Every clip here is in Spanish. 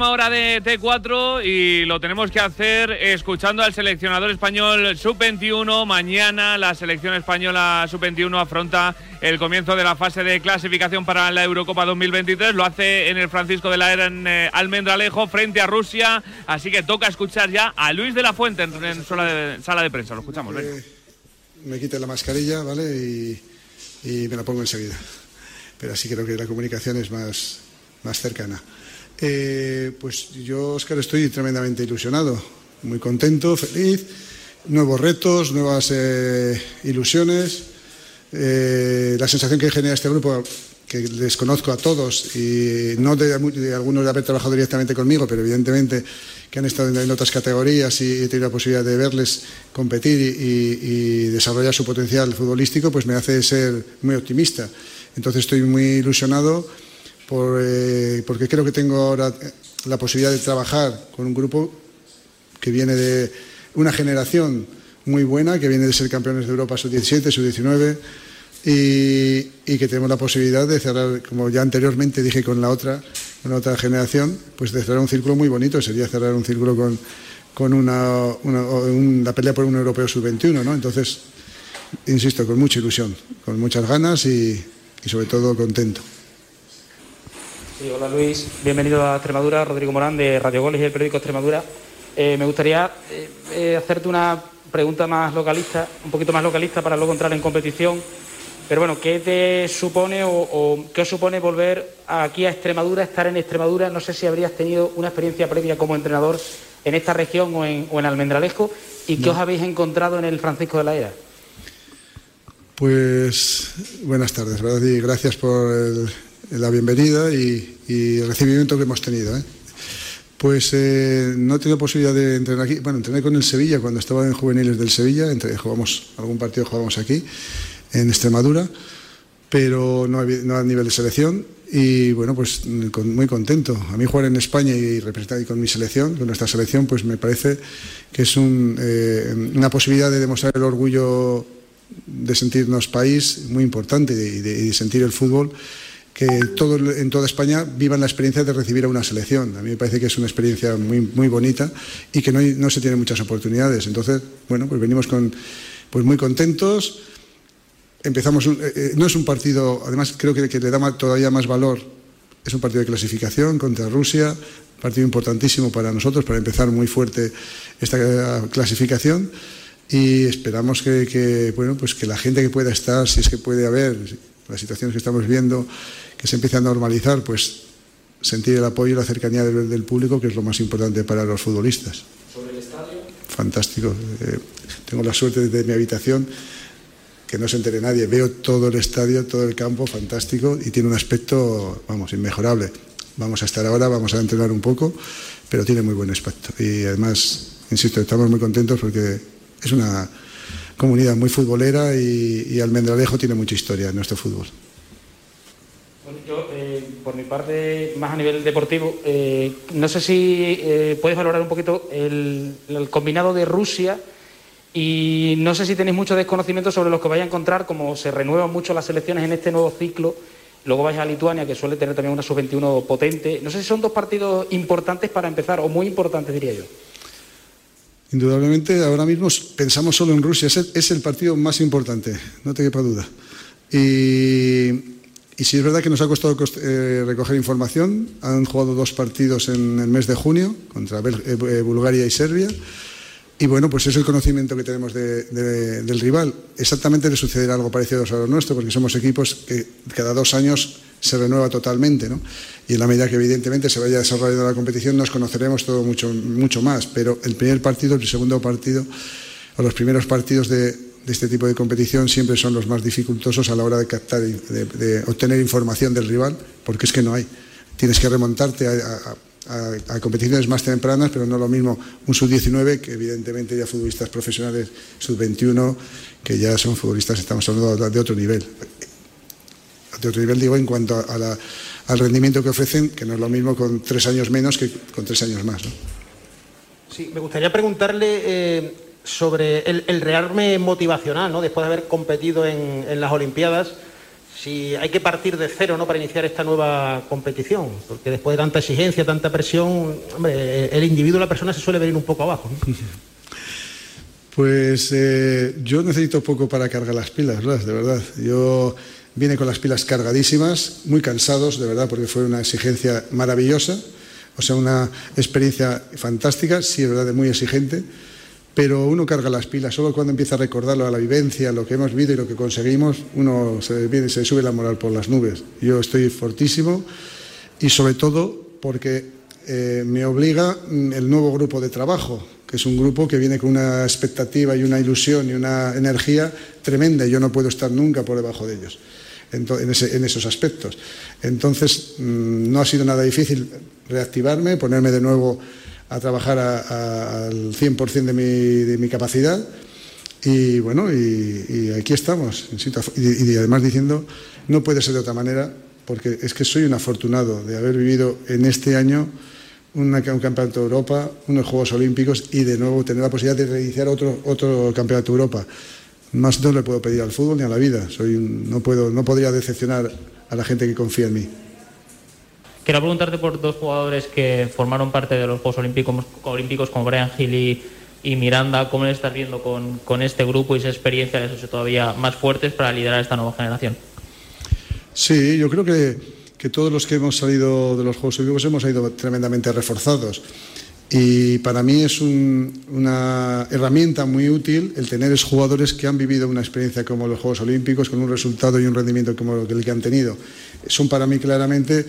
Última hora de T4 y lo tenemos que hacer escuchando al seleccionador español sub-21. Mañana la selección española sub-21 afronta el comienzo de la fase de clasificación para la Eurocopa 2023. Lo hace en el Francisco de la Era en eh, Almendralejo frente a Rusia. Así que toca escuchar ya a Luis de la Fuente en, sala, de, sala, de, prensa. Lo escuchamos. Eh, me quite la mascarilla, ¿vale? Y, y me la pongo enseguida. Pero así creo que la comunicación es más, más cercana. Eh, pues yo, Oscar, estoy tremendamente ilusionado, muy contento, feliz, nuevos retos, nuevas eh, ilusiones. Eh, la sensación que genera este grupo, que les conozco a todos y no de, algunos de haber trabajado directamente conmigo, pero evidentemente que han estado en, otras categorías y he tenido la posibilidad de verles competir y, desarrollar su potencial futbolístico, pues me hace ser muy optimista. Entonces estoy muy ilusionado eh, porque creo que tengo ahora la posibilidad de trabajar con un grupo que viene de una generación muy buena, que viene de ser campeones de Europa sub-17, sub-19, y, que tenemos la posibilidad de cerrar, como ya anteriormente dije con la otra, con otra generación, pues de cerrar un círculo muy bonito, sería cerrar un círculo con, con una, una, pelea por un europeo sub-21, ¿no? Entonces, insisto, con mucha ilusión, con muchas ganas y sobre todo contento hola Luis, bienvenido a Extremadura, Rodrigo Morán de Radio Goles y el periódico Extremadura. Eh, me gustaría eh, eh, hacerte una pregunta más localista, un poquito más localista para luego entrar en competición. Pero bueno, ¿qué te supone o, qué os supone volver aquí a Extremadura, estar en Extremadura? No sé si habrías tenido una experiencia previa como entrenador en esta región o en, Almendralejo y qué os habéis encontrado en el Francisco de la Era. Pues buenas tardes, ¿verdad? y gracias por el, la bienvenida y, el recibimiento que hemos tenido. ¿eh? Pues eh, no he tenido posibilidad de entrenar aquí. Bueno, entrené con el Sevilla cuando estaba en juveniles del Sevilla. Entre, jugamos algún partido jugamos aquí en Extremadura, pero no a, nivel de selección. Y bueno, pues muy contento. A mí jugar en España y representar con mi selección, con nuestra selección, pues me parece que es eh, una posibilidad de demostrar el orgullo de sentirnos país muy importante y de sentir el fútbol que todo, en toda España vivan la experiencia de recibir a una selección. A mí me parece que es una experiencia muy, muy bonita y que no, no se tienen muchas oportunidades. Entonces, bueno, pues venimos con, pues muy contentos. Empezamos, eh, eh, no es un partido, además creo que, que le da todavía más valor, es un partido de clasificación contra Rusia, partido importantísimo para nosotros, para empezar muy fuerte esta clasificación y esperamos que, bueno, pues que la gente que pueda estar, si es que puede haber, las situaciones que estamos viendo, que se empieza a normalizar, pues sentir el apoyo y la cercanía del, público, que es lo más importante para los futbolistas. ¿Sobre el estadio? Fantástico. Eh, tengo la suerte desde mi habitación que no se entere nadie. Veo todo el estadio, todo el campo, fantástico, y tiene un aspecto, vamos, inmejorable. Vamos a estar ahora, vamos a entrenar un poco, pero tiene muy buen aspecto. Y además, insisto, estamos muy contentos porque es una comunidad muy futbolera y Almendralejo tiene mucha historia en nuestro fútbol. Yo, eh, por mi parte, más a nivel deportivo, eh, no sé si eh, puedes valorar un poquito el, combinado de Rusia y no sé si tenéis mucho desconocimiento sobre lo que vais a encontrar, como se renuevan mucho las selecciones en este nuevo ciclo. Luego vais a Lituania, que suele tener también una sub-21 potente. No sé si son dos partidos importantes para empezar, o muy importantes, diría yo. Indudablemente, ahora mismo pensamos solo en Rusia. Es el, partido más importante, no te quepa duda. Y sí es verdad que nos ha costado eh, recoger información. Han jugado dos partidos en el mes de junio contra eh, eh, Bulgaria y Serbia. Y bueno, pues es el conocimiento que tenemos del rival. Exactamente le sucederá algo parecido a lo nuestro, porque somos equipos que cada dos años se renueva totalmente, ¿no? Y en la medida que evidentemente se vaya desarrollando la competición nos conoceremos todo mucho, mucho más. Pero el primer partido, el segundo partido, o los primeros partidos de, este tipo de competición siempre son los más dificultosos a la hora de captar, de, obtener información del rival, porque es que no hay. Tienes que remontarte a, competiciones más tempranas, pero no lo mismo un sub-19 que evidentemente ya futbolistas profesionales sub-21 que ya son futbolistas, estamos hablando de otro nivel. De otro nivel digo en cuanto al rendimiento que ofrecen, que no es lo mismo con tres años menos que con tres años más. Sí, me gustaría preguntarle... Eh, sobre el, el rearme motivacional, ¿no? después de haber competido en, las Olimpiadas, si hay que partir de cero ¿no? para iniciar esta nueva competición, porque después de tanta exigencia, tanta presión, hombre, el individuo, la persona se suele venir un poco abajo. Pues eh, yo necesito poco para cargar las pilas, de verdad. Yo vine con las pilas cargadísimas, muy cansados, de verdad, porque fue una exigencia maravillosa, o sea, una experiencia fantástica, sí, es verdad, muy exigente pero uno carga las pilas. Solo cuando empieza a recordarlo a la vivencia, lo que hemos vivido y lo que conseguimos, uno se, viene, se sube la moral por las nubes. Yo estoy fortísimo y sobre todo porque eh, me obliga mm, el nuevo grupo de trabajo, que es un grupo que viene con una expectativa y una ilusión y una energía tremenda y yo no puedo estar nunca por debajo de ellos. En, esos aspectos. Entonces, mm, no ha sido nada difícil reactivarme, ponerme de nuevo a trabajar al 100% de mi, de mi capacidad. Y bueno, y, aquí estamos. Y, además diciendo, no puede ser de otra manera, porque es que soy un afortunado de haber vivido en este año un campeonato de Europa, unos Juegos Olímpicos y de nuevo tener la posibilidad de reiniciar otro, otro campeonato de Europa. Más no le puedo pedir al fútbol ni a la vida. Soy no, puedo, no podría decepcionar a la gente que confía en mí. Quiero preguntarte por dos jugadores que formaron parte de los Juegos Olímpicos, olímpicos como Brian Hill y, Miranda. ¿Cómo le estás viendo con, este grupo y esa experiencia hace todavía más fuertes para liderar esta nueva generación? Sí, yo creo que, que todos los que hemos salido de los Juegos Olímpicos hemos ido tremendamente reforzados. Y para mí es una herramienta muy útil el tener jugadores que han vivido una experiencia como los Juegos Olímpicos, con un resultado y un rendimiento como el que han tenido. Son para mí claramente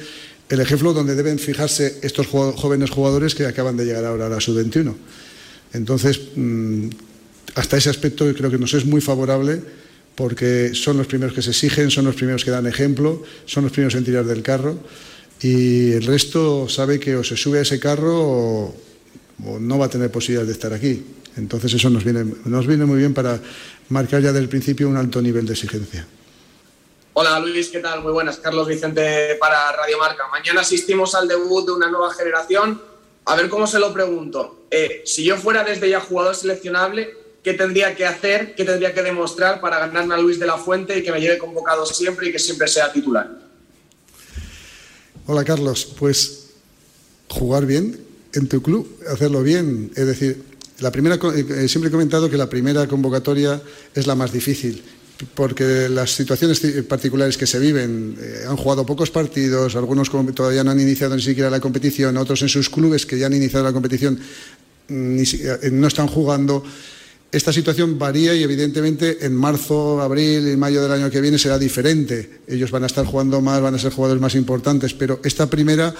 el ejemplo donde deben fijarse estos jóvenes jugadores que acaban de llegar ahora a la sub-21. Entonces, mm, hasta ese aspecto creo que nos es muy favorable porque son los primeros que se exigen, son los primeros que dan ejemplo, son los primeros en tirar del carro y el resto sabe que o se sube a ese carro no va a tener posibilidad de estar aquí. Entonces eso nos viene, nos viene muy bien para marcar ya del principio un alto nivel de exigencia. Hola Luis, ¿qué tal? Muy buenas. Carlos Vicente para Radio Marca. Mañana asistimos al debut de una nueva generación. A ver cómo se lo pregunto. Eh, si yo fuera desde ya jugador seleccionable, ¿qué tendría que hacer, qué tendría que demostrar para ganarme a Luis de la Fuente y que me lleve convocado siempre y que siempre sea titular? Hola Carlos, pues jugar bien en tu club, hacerlo bien. Es decir, la primera, eh, siempre he comentado que la primera convocatoria es la más difícil porque las situaciones particulares que se viven, eh, han jugado pocos partidos, algunos todavía no han iniciado ni siquiera la competición, otros en sus clubes que ya han iniciado la competición mm, eh, no están jugando. Esta situación varía y evidentemente en marzo, abril y mayo del año que viene será diferente. Ellos van a estar jugando más, van a ser jugadores más importantes, pero esta primera,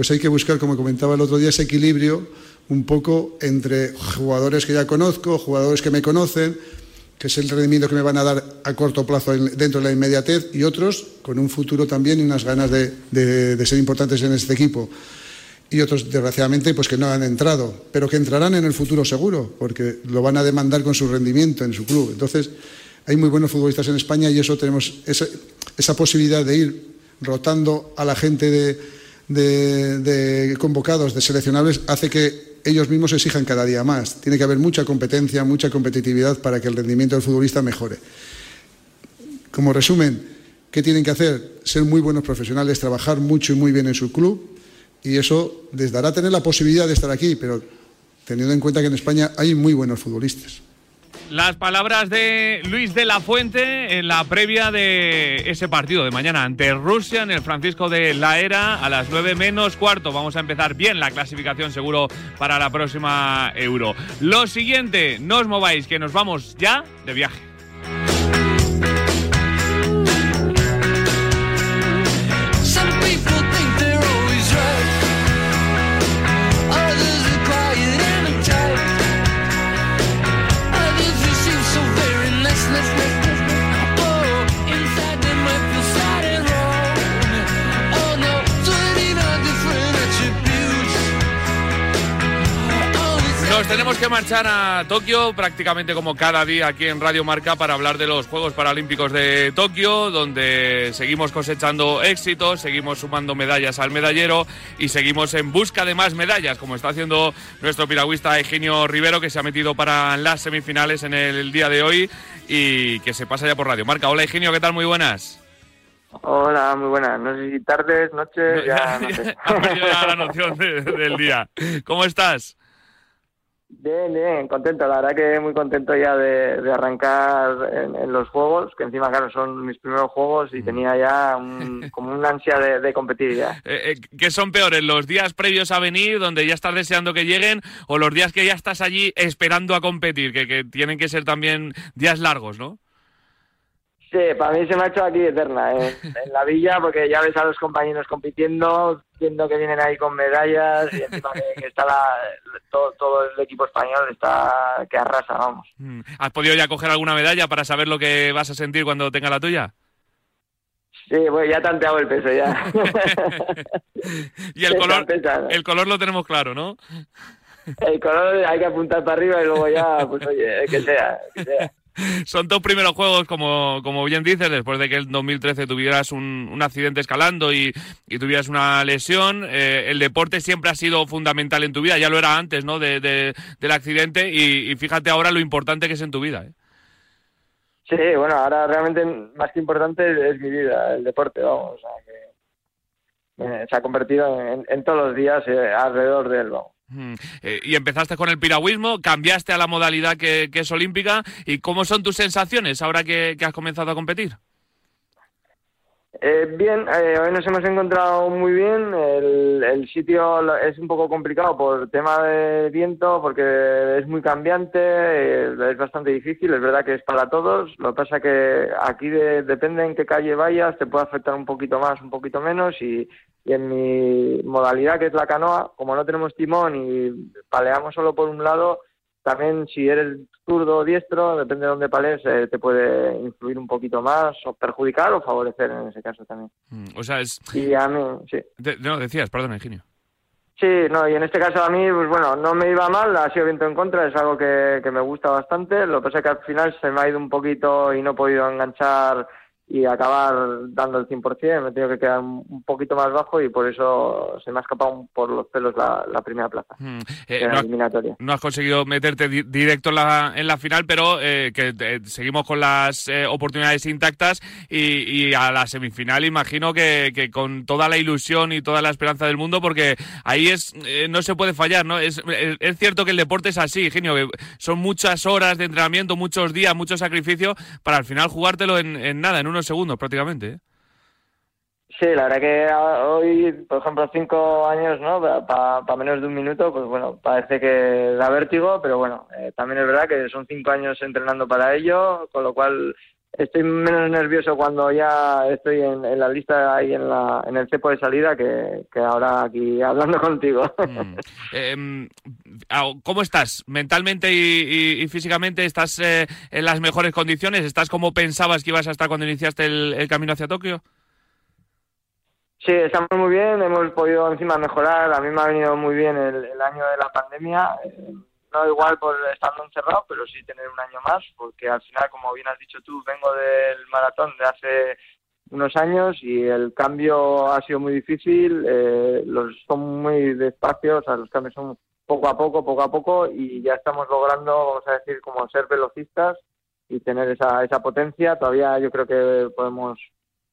pues hay que buscar, como comentaba el otro día, ese equilibrio un poco entre jugadores que ya conozco, jugadores que me conocen, que es el rendimiento que me van a dar a corto plazo dentro de la inmediatez, y otros con un futuro también y unas ganas de, ser importantes en este equipo. Y otros, desgraciadamente, pues que no han entrado, pero que entrarán en el futuro seguro, porque lo van a demandar con su rendimiento en su club. Entonces, hay muy buenos futbolistas en España y eso tenemos esa, esa posibilidad de ir rotando a la gente de, de convocados, de seleccionables, hace que ellos mismos exijan cada día más. Tiene que haber mucha competencia, mucha competitividad para que el rendimiento del futbolista mejore. Como resumen, ¿qué tienen que hacer? Ser muy buenos profesionales, trabajar mucho y muy bien en su club y eso les dará tener la posibilidad de estar aquí, pero teniendo en cuenta que en España hay muy buenos futbolistas. Las palabras de Luis de la Fuente en la previa de ese partido de mañana ante Rusia en el Francisco de la Era a las 9 menos cuarto. Vamos a empezar bien la clasificación seguro para la próxima Euro. Lo siguiente, no os mováis, que nos vamos ya de viaje. Nos tenemos que marchar a Tokio prácticamente como cada día aquí en Radio Marca para hablar de los Juegos Paralímpicos de Tokio, donde seguimos cosechando éxitos, seguimos sumando medallas al medallero y seguimos en busca de más medallas, como está haciendo nuestro piragüista Eugenio Rivero, que se ha metido para las semifinales en el día de hoy y que se pasa ya por Radio Marca. Hola Eugenio, ¿qué tal? Muy buenas. Hola, muy buenas. No sé si tardes, noches, ya, no sé. ya la noción del día. ¿Cómo estás? Bien, bien, contento. La verdad que muy contento ya de, arrancar en, los juegos, que encima, claro, son mis primeros juegos y mm. tenía ya como una ansia de, competir ya. Eh, eh, ¿Qué son peores, los días previos a venir, donde ya estás deseando que lleguen, o los días que ya estás allí esperando a competir, que, que tienen que ser también días largos, ¿no? Sí, para mí se me ha hecho aquí eterna ¿eh? en, la villa, porque ya ves a los compañeros compitiendo, viendo que vienen ahí con medallas y encima que, está todo, el equipo español está que arrasa, vamos. Mm. ¿Has podido ya coger alguna medalla para saber lo que vas a sentir cuando tenga la tuya? Sí, pues ya tanteado el peso ya. y el color, el color lo tenemos claro, ¿no? El color hay que apuntar para arriba y luego ya, pues oye, que sea, que sea. Son tus primeros juegos, como, como bien dices, después de que en 2013 tuvieras un, un accidente escalando y, y, tuvieras una lesión. Eh, el deporte siempre ha sido fundamental en tu vida, ya lo era antes ¿no? de, del accidente y, fíjate ahora lo importante que es en tu vida. ¿eh? Sí, bueno, ahora realmente más que importante es mi vida, el deporte, vamos. Eh, se ha convertido en, en, todos los días alrededor de él, vamos. Eh, y empezaste con el piragüismo, cambiaste a la modalidad que, es olímpica. ¿Y cómo son tus sensaciones ahora que has comenzado a competir? Eh, bien, eh, hoy nos hemos encontrado muy bien. El, el, sitio es un poco complicado por tema de viento, porque es muy cambiante, eh, es bastante difícil. Es verdad que es para todos. Lo que pasa que aquí depende en qué calle vayas, te puede afectar un poquito más, un poquito menos. Y, y en mi modalidad, que es la canoa, como no tenemos timón y paleamos solo por un lado, también si eres zurdo o diestro, depende de dónde pales, eh, te puede influir un poquito más o perjudicar o favorecer en ese caso también. Mm, o sea, es... Y a mí, sí. no, decías, perdón, Ingenio. Sí, no, y en este caso a mí, pues bueno, no me iba mal, ha sido viento en contra, es algo que, que me gusta bastante. Lo que pasa es que al final se me ha ido un poquito y no he podido enganchar y acabar dando el 100%, me he tenido que quedar un poquito más bajo y por eso se me ha escapado por los pelos la, primera plaza mm, eh, no, eliminatoria. No has conseguido meterte directo en la, en la final, pero eh, que eh, seguimos con las oportunidades intactas y, a la semifinal imagino que, que, con toda la ilusión y toda la esperanza del mundo, porque ahí es no se puede fallar, ¿no? Es, es cierto que el deporte es así, genio, que son muchas horas de entrenamiento, muchos días, mucho sacrificio para al final jugártelo en, en nada, en unos segundos prácticamente. ¿eh? Sí, la verdad que hoy, por ejemplo, cinco años, ¿no? Para menos de un minuto, pues bueno, parece que da vértigo, pero bueno, eh, también es verdad que son cinco años entrenando para ello, con lo cual estoy menos nervioso cuando ya estoy en, la lista ahí en, la, en el cepo de salida que, ahora aquí hablando contigo. Mm. Em, ¿Cómo estás? ¿Mentalmente y, físicamente estás eh, en las mejores condiciones? ¿Estás como pensabas que ibas a estar cuando iniciaste el, camino hacia Tokio? Sí, estamos muy bien, hemos podido encima mejorar, a mí me ha venido muy bien el, año de la pandemia. Eh, no igual por estando encerrado, pero sí tener un año más, porque al final, como bien has dicho tú, vengo del maratón de hace unos años y el cambio ha sido muy difícil, eh, los son muy despacio, o sea, los cambios son poco a poco, poco a poco y ya estamos logrando, vamos a decir, como ser velocistas y tener esa, esa potencia. Todavía yo creo que podemos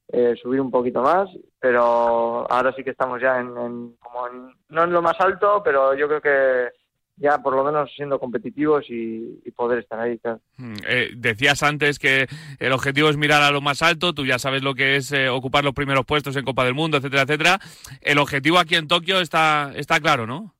eh, subir un poquito más, pero ahora sí que estamos ya en, en como no en lo más alto, pero yo creo que ya por lo menos siendo competitivos y, poder estar ahí. Mm, eh, decías antes que el objetivo es mirar a lo más alto, tú ya sabes lo que es eh, ocupar los primeros puestos en Copa del Mundo, etcétera, etcétera. El objetivo aquí en Tokio está, está claro, ¿no?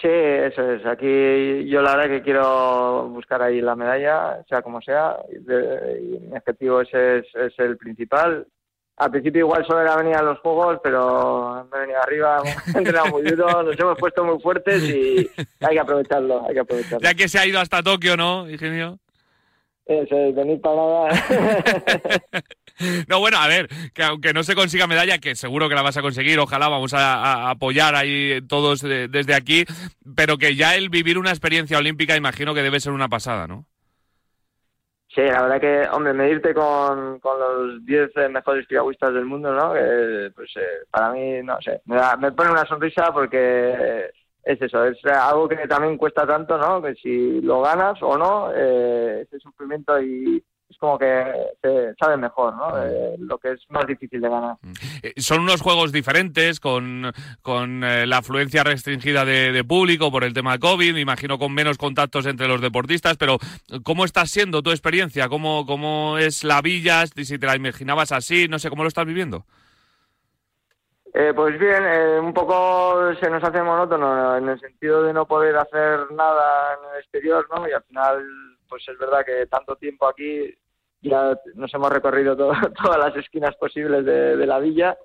Sí, eso es. Aquí yo la verdad que quiero buscar ahí la medalla, sea como sea. mi objetivo ese es el principal al principio igual solo era venir a los juegos, pero me he venido arriba, hemos entrenado muy duro, nos hemos puesto muy fuertes y hay que aprovecharlo, hay que aprovecharlo. Ya que se ha ido hasta Tokio, ¿no, ingenio? Eso es, venir para nada. no, bueno, a ver, que aunque no se consiga medalla, que seguro que la vas a conseguir, ojalá vamos a, apoyar ahí todos desde aquí, pero que ya el vivir una experiencia olímpica imagino que debe ser una pasada, ¿no? Sí, la verdad que, hombre, medirte con, con los 10 mejores piragüistas del mundo, ¿no? pues eh, para mí, no sé, me, me pone una sonrisa porque es eso, es algo que también cuesta tanto, ¿no? Que si lo ganas o no, eh, ese sufrimiento y, es como que se sabe mejor, ¿no? Eh, lo que es más difícil de ganar. Eh, son unos juegos diferentes, con, con eh, la afluencia restringida de, público por el tema COVID, me imagino con menos contactos entre los deportistas, pero ¿cómo está siendo tu experiencia? ¿Cómo, cómo es la villa? Si te la imaginabas así, no sé, ¿cómo lo estás viviendo? pues bien, un poco se nos hace monótono en el sentido de no poder hacer nada en el exterior, ¿no? Y al final pues es verdad que tanto tiempo aquí ya nos hemos recorrido todas las esquinas posibles de, la villa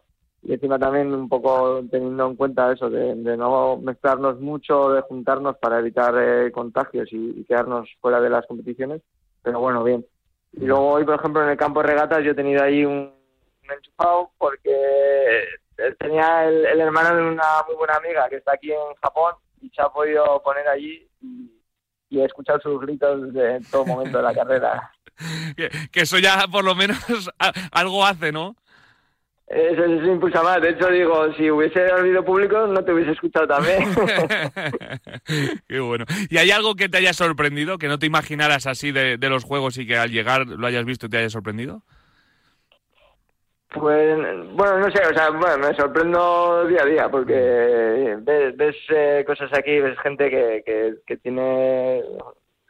y encima también un poco teniendo en cuenta eso de, no mezclarnos mucho, de juntarnos para evitar eh, contagios y, quedarnos fuera de las competiciones, pero bueno, bien. Y luego hoy, por ejemplo, en el campo de regatas yo he tenido ahí un, enchufado porque tenía el, el, hermano de una muy buena amiga que está aquí en Japón y se ha podido poner allí y, y escuchar sus gritos de todo momento de la carrera. que, eso ya por lo menos algo hace, ¿no? Eso, eso impulsa más. De hecho, digo, si hubiese habido público, no te hubiese escuchado también. Qué bueno. ¿Y hay algo que te haya sorprendido, que no te imaginaras así de, de los juegos y que al llegar lo hayas visto y te haya sorprendido? Pues, bueno, no sé, o sea, bueno, me sorprendo día a día porque ves, eh, cosas aquí, ves gente que, que, tiene,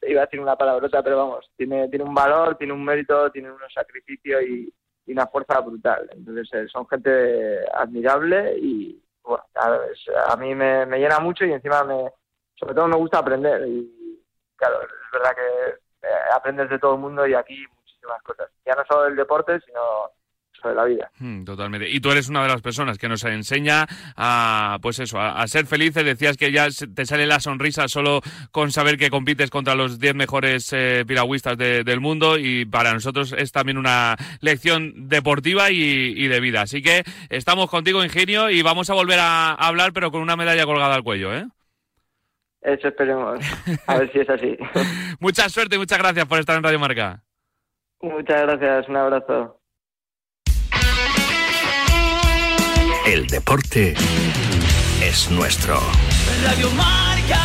iba a decir una palabrota, pero vamos, tiene, tiene un valor, tiene un mérito, tiene un sacrificio y, una fuerza brutal. Entonces, eh, son gente admirable y, bueno, a, mí me, me, llena mucho y encima me, sobre todo me gusta aprender. Y, claro, es verdad que eh, aprendes de todo el mundo y aquí muchísimas cosas. Ya no solo del deporte, sino de la vida. Hmm, totalmente. Y tú eres una de las personas que nos enseña a, pues eso, a, ser felices. Decías que ya te sale la sonrisa solo con saber que compites contra los 10 mejores eh, piragüistas del mundo y para nosotros es también una lección deportiva y, de vida. Así que estamos contigo, Ingenio, y vamos a volver a, hablar, pero con una medalla colgada al cuello, ¿eh? Eso esperemos. A ver si es así. Mucha suerte y muchas gracias por estar en Radio Marca. Muchas gracias. Un abrazo. El deporte es nuestro. Radio Marca.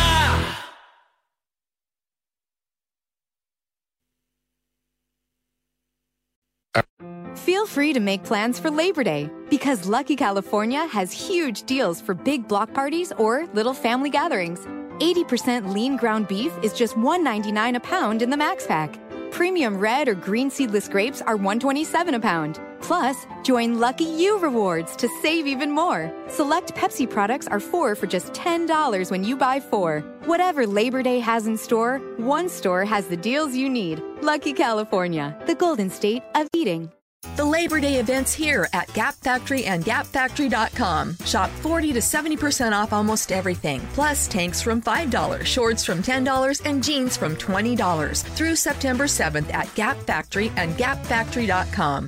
Feel free to make plans for Labor Day because Lucky California has huge deals for big block parties or little family gatherings. 80% lean ground beef is just $1.99 a pound in the Max Pack. Premium red or green seedless grapes are $1.27 a pound. Plus, join Lucky You Rewards to save even more. Select Pepsi products are four for just $10 when you buy four. Whatever Labor Day has in store, one store has the deals you need. Lucky California, the golden state of eating. The Labor Day events here at Gap Factory and GapFactory.com. Shop 40 to 70% off almost everything, plus tanks from $5, shorts from $10, and jeans from $20 through September 7th at Gap Factory and GapFactory.com.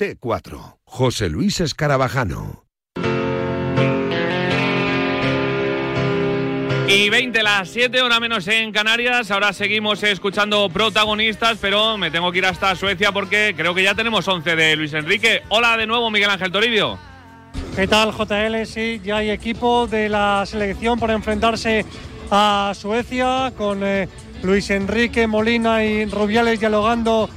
T4. José Luis Escarabajano. Y 20 las 7, hora menos en Canarias. Ahora seguimos escuchando protagonistas, pero me tengo que ir hasta Suecia porque creo que ya tenemos 11 de Luis Enrique. Hola de nuevo, Miguel Ángel Toribio. ¿Qué tal, JL? Sí, ya hay equipo de la selección para enfrentarse a Suecia con eh, Luis Enrique, Molina y Rubiales dialogando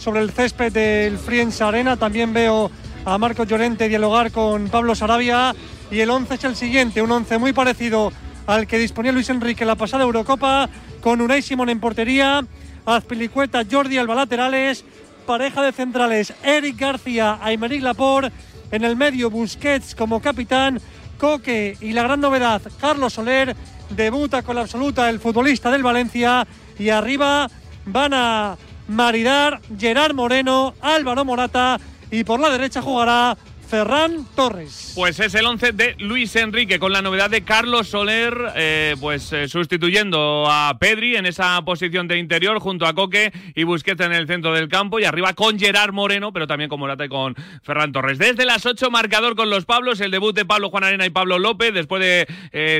sobre el césped del Friends Arena. También veo a Marco Llorente dialogar con Pablo Sarabia. Y el 11 es el siguiente, un 11 muy parecido al que disponía Luis Enrique en la pasada Eurocopa, con Unai Simón en portería, Azpilicueta, Jordi Alba laterales, pareja de centrales Eric García, Aymeric Laporte, en el medio Busquets como capitán, Coque y la gran novedad Carlos Soler, debuta con la absoluta el futbolista del Valencia y arriba van a maridar Gerard Moreno, Álvaro Morata y por la derecha jugará Ferran Torres. Pues es el 11 de Luis Enrique con la novedad de Carlos Soler, eh, pues eh, sustituyendo a Pedri en esa posición de interior junto a Coque y Busquets en el centro del campo y arriba con Gerard Moreno, pero también con Morata y con Ferran Torres. Desde las 8 marcador con los Pablos, el debut de Pablo Juan Arena y Pablo López después de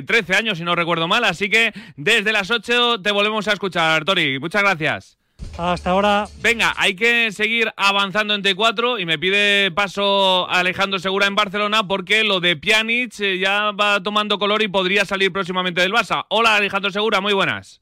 13 eh, años si no recuerdo mal, así que desde las 8 te volvemos a escuchar, Tori. Muchas gracias. Hasta ahora. Venga, hay que seguir avanzando en T4 y me pide paso Alejandro Segura en Barcelona porque lo de Pjanic eh, ya va tomando color y podría salir próximamente del Barça. Hola Alejandro Segura, muy buenas.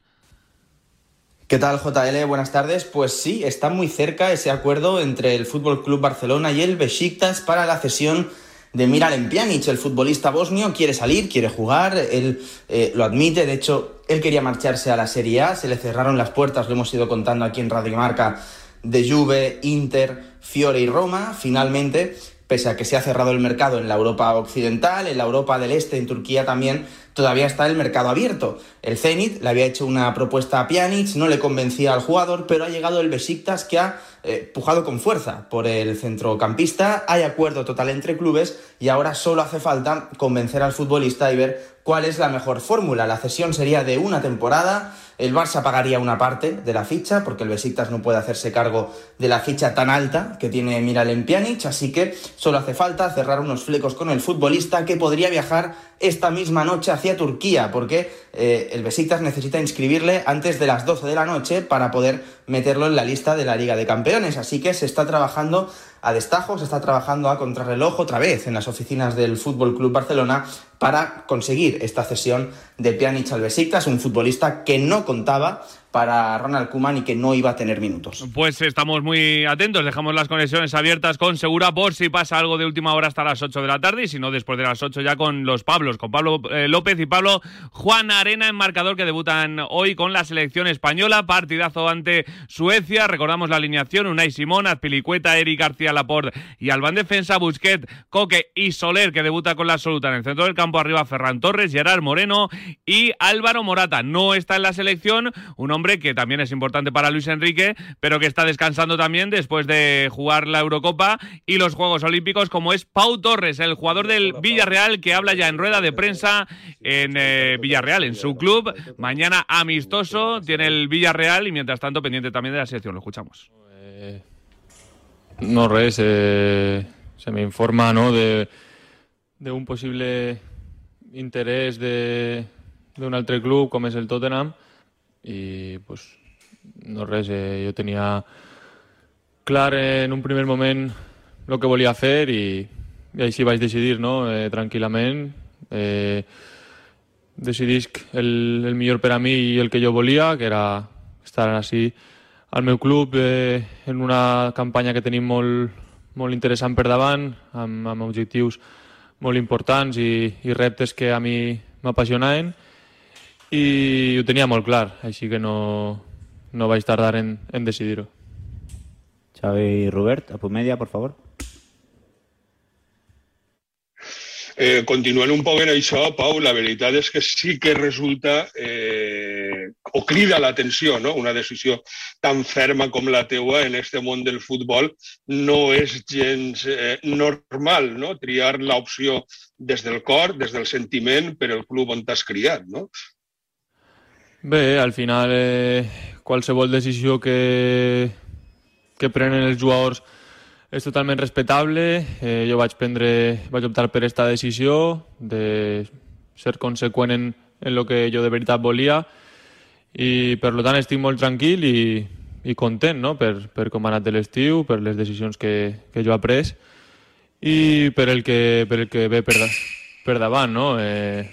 ¿Qué tal JL? Buenas tardes. Pues sí, está muy cerca ese acuerdo entre el Fútbol Club Barcelona y el Besiktas para la cesión de Miralem Pjanic, el futbolista bosnio, quiere salir, quiere jugar, él eh, lo admite, de hecho, él quería marcharse a la Serie A, se le cerraron las puertas, lo hemos ido contando aquí en Radio Marca, de Juve, Inter, Fiore y Roma, finalmente, pese a que se ha cerrado el mercado en la Europa occidental, en la Europa del Este, en Turquía también, todavía está el mercado abierto. El Zenit le había hecho una propuesta a Pjanic, no le convencía al jugador, pero ha llegado el Besiktas que ha eh, pujado con fuerza por el centrocampista, hay acuerdo total entre clubes y ahora solo hace falta convencer al futbolista y ver cuál es la mejor fórmula. La cesión sería de una temporada, el Barça pagaría una parte de la ficha, porque el Besiktas no puede hacerse cargo de la ficha tan alta que tiene Miralem Pjanic, así que solo hace falta cerrar unos flecos con el futbolista que podría viajar esta misma noche hacia Turquía, porque eh, el Besiktas necesita inscribirle antes de las 12 de la noche para poder meterlo en la lista de la Liga de Campeones. Así que se está trabajando a destajo, se está trabajando a contrarreloj otra vez en las oficinas del Fútbol Club Barcelona para conseguir esta cesión de Pjanic al Besiktas, un futbolista que no contaba para Ronald Kuman y que no iba a tener minutos. Pues estamos muy atentos, dejamos las conexiones abiertas con Segura por si pasa algo de última hora hasta las 8 de la tarde y si no después de las 8 ya con los Pablos, con Pablo eh, López y Pablo Juan Arena en marcador que debutan hoy con la selección española, partidazo ante Suecia, recordamos la alineación, Unai Simón, Azpilicueta, Eric García Laporte y Alban Defensa, Busquet, Coque y Soler que debuta con la absoluta en el centro del campo, arriba Ferran Torres, Gerard Moreno y Álvaro Morata, no está en la selección, un que también es importante para Luis Enrique, pero que está descansando también después de jugar la Eurocopa y los Juegos Olímpicos, como es Pau Torres, el jugador del Villarreal, que habla ya en rueda de prensa en eh, Villarreal, en su club. Mañana amistoso tiene el Villarreal y mientras tanto pendiente también de la selección. Lo escuchamos. No res, eh, se me informa ¿no? de, un posible interés de, de un altre club com és el Tottenham i pues, no res, eh, jo tenia clar en un primer moment el que volia fer i, i així vaig decidir no? eh, tranquil·lament eh, decidisc el, el millor per a mi i el que jo volia que era estar així al meu club eh, en una campanya que tenim molt, molt interessant per davant amb, amb objectius molt importants i, i reptes que a mi m'apassionaven i ho tenia molt clar, així que no, no vaig tardar en, en decidir-ho. Xavi Robert, a Pumedia, por favor. Eh, continuant un poc en això, Pau, la veritat és que sí que resulta eh, o crida l'atenció, no? una decisió tan ferma com la teua en este món del futbol no és gens eh, normal, no? triar l'opció des del cor, des del sentiment, per el club on t'has criat. No? Bé, al final eh, qualsevol decisió que, que prenen els jugadors és totalment respectable. Eh, jo vaig prendre, vaig optar per aquesta decisió de ser conseqüent en, el que jo de veritat volia i per tant estic molt tranquil i, i content no? per, per com ha anat l'estiu, per les decisions que, que jo he pres i per el que, per el que ve per, per davant. No? Eh,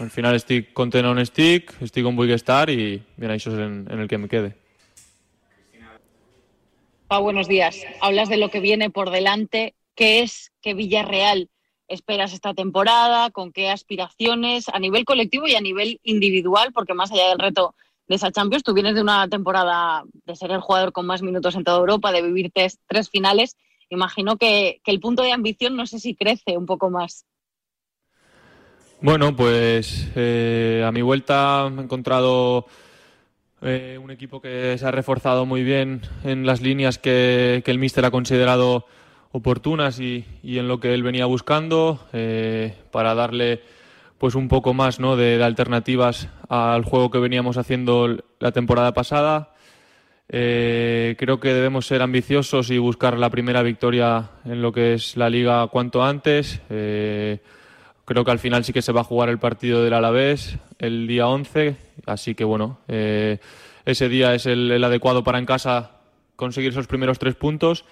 al final estic content on estic, estic on vull estar i, i això és en, el que em quede. Buenos días. Hablas de lo que viene por delante. ¿Qué es que Villarreal esperas esta temporada? ¿Con qué aspiraciones a nivel colectivo y a nivel individual? Porque más allá del reto de esa Champions. Tú vienes de una temporada de ser el jugador con más minutos en toda Europa, de vivir tres, tres finales. Imagino que el punto de ambición no sé si crece un poco más. Bueno, pues eh, a mi vuelta he encontrado eh, un equipo que se ha reforzado muy bien en las líneas que, el míster ha considerado oportunas y, en lo que él venía buscando eh, para darle pues un poco más ¿no? de, alternativas al juego que veníamos haciendo la temporada pasada. creo que debemos ser ambiciosos y buscar la primera victoria en lo que es la liga cuanto antes. Creo que al final sí que se va a jugar el partido del Alavés el día 11, así que bueno, eh, ese día es el, adecuado para en casa conseguir esos primeros tres puntos.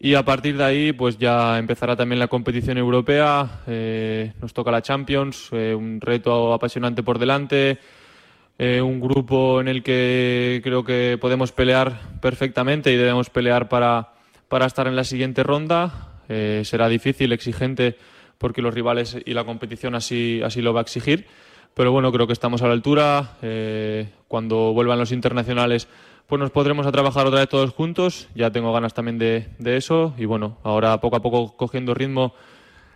Y a partir de ahí pues ya empezará también la competición europea, eh, nos toca la Champions, eh, un reto apasionante por delante, un grupo en el que creo que podemos pelear perfectamente y debemos pelear para, para estar en la siguiente ronda, será difícil, exigente porque los rivales y la competición así, así lo va a exigir. Pero bueno, creo que estamos a la altura. Eh, cuando vuelvan los internacionales, pues nos podremos a trabajar otra vez todos juntos. Ya tengo ganas también de, eso. Y bueno, ahora poco a poco cogiendo ritmo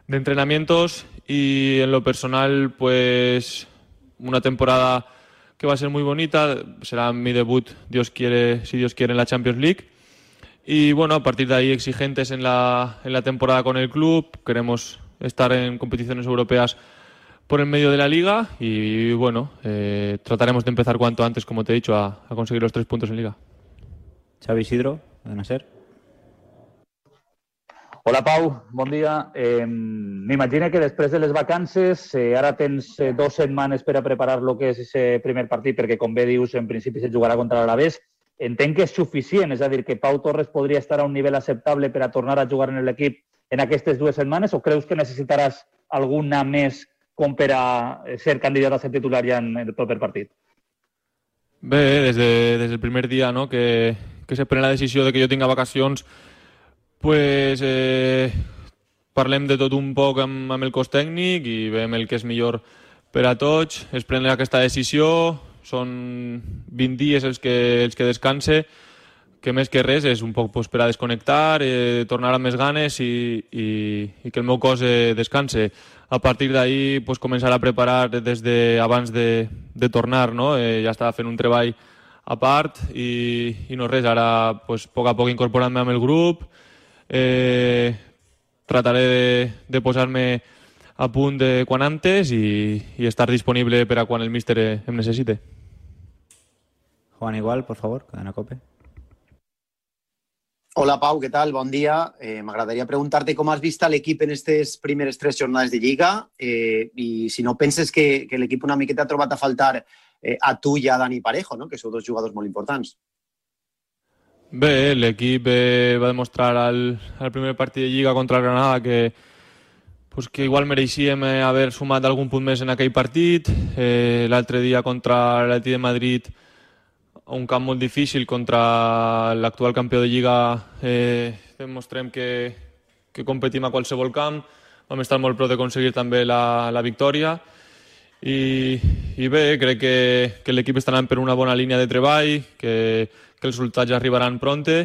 de entrenamientos. Y en lo personal, pues una temporada que va a ser muy bonita. Será mi debut, Dios quiere, si Dios quiere, en la Champions League. Y bueno, a partir de ahí exigentes en la, en la temporada con el club. Queremos estar en competiciones europeas por el medio de la liga y bueno, eh, trataremos de empezar cuanto antes, como te he dicho, a, conseguir los tres puntos en liga. Xavi Isidro, de ser? Hola Pau, bon dia. Eh, M'imagino que després de les vacances eh, ara tens eh, dos setmanes per a preparar lo que és ese primer partit, perquè com bé dius, en principi se jugarà contra l'Alavés. Entenc que és suficient, és a dir, que Pau Torres podria estar a un nivell acceptable per a tornar a jugar en l'equip en aquestes dues setmanes o creus que necessitaràs alguna més com per a ser candidat a ser titular ja en el proper partit? Bé, des, de, des del primer dia no, que, que se pren la decisió de que jo tinga vacacions, pues, eh, parlem de tot un poc amb, amb el cos tècnic i veiem el que és millor per a tots. Es pren aquesta decisió, són 20 dies els que, els que descanse, que més que res és un poc pues, per a desconnectar, eh, tornar amb més ganes i, i, i que el meu cos eh, descanse. A partir d'ahir pues, començar a preparar des de abans de, de tornar, no? Eh, ja estava fent un treball a part i, i no res, ara pues, a poc a poc incorporant-me amb el grup, eh, trataré de, de posar-me a punt de quan antes i, i estar disponible per a quan el míster eh, em necessite. Juan Igual, por favor, cadena COPE. Hola Pau, què tal? Bon dia. Eh, M'agradaria preguntar-te com has vist l'equip en aquestes primeres tres jornades de Lliga eh, i si no penses que, que l'equip una miqueta ha trobat a faltar eh, a tu i a Dani Parejo, no? que sou dos jugadors molt importants. Bé, l'equip eh, va demostrar al, al primer partit de Lliga contra el Granada que, pues que igual mereixíem eh, haver sumat algun punt més en aquell partit. Eh, L'altre dia contra l'Atleti de Madrid un camp molt difícil contra l'actual campió de Lliga eh, demostrem que, que competim a qualsevol camp vam estar molt prou d'aconseguir també la, la victòria i, i bé, crec que, que l'equip està anant per una bona línia de treball que, que els resultats ja arribaran pronte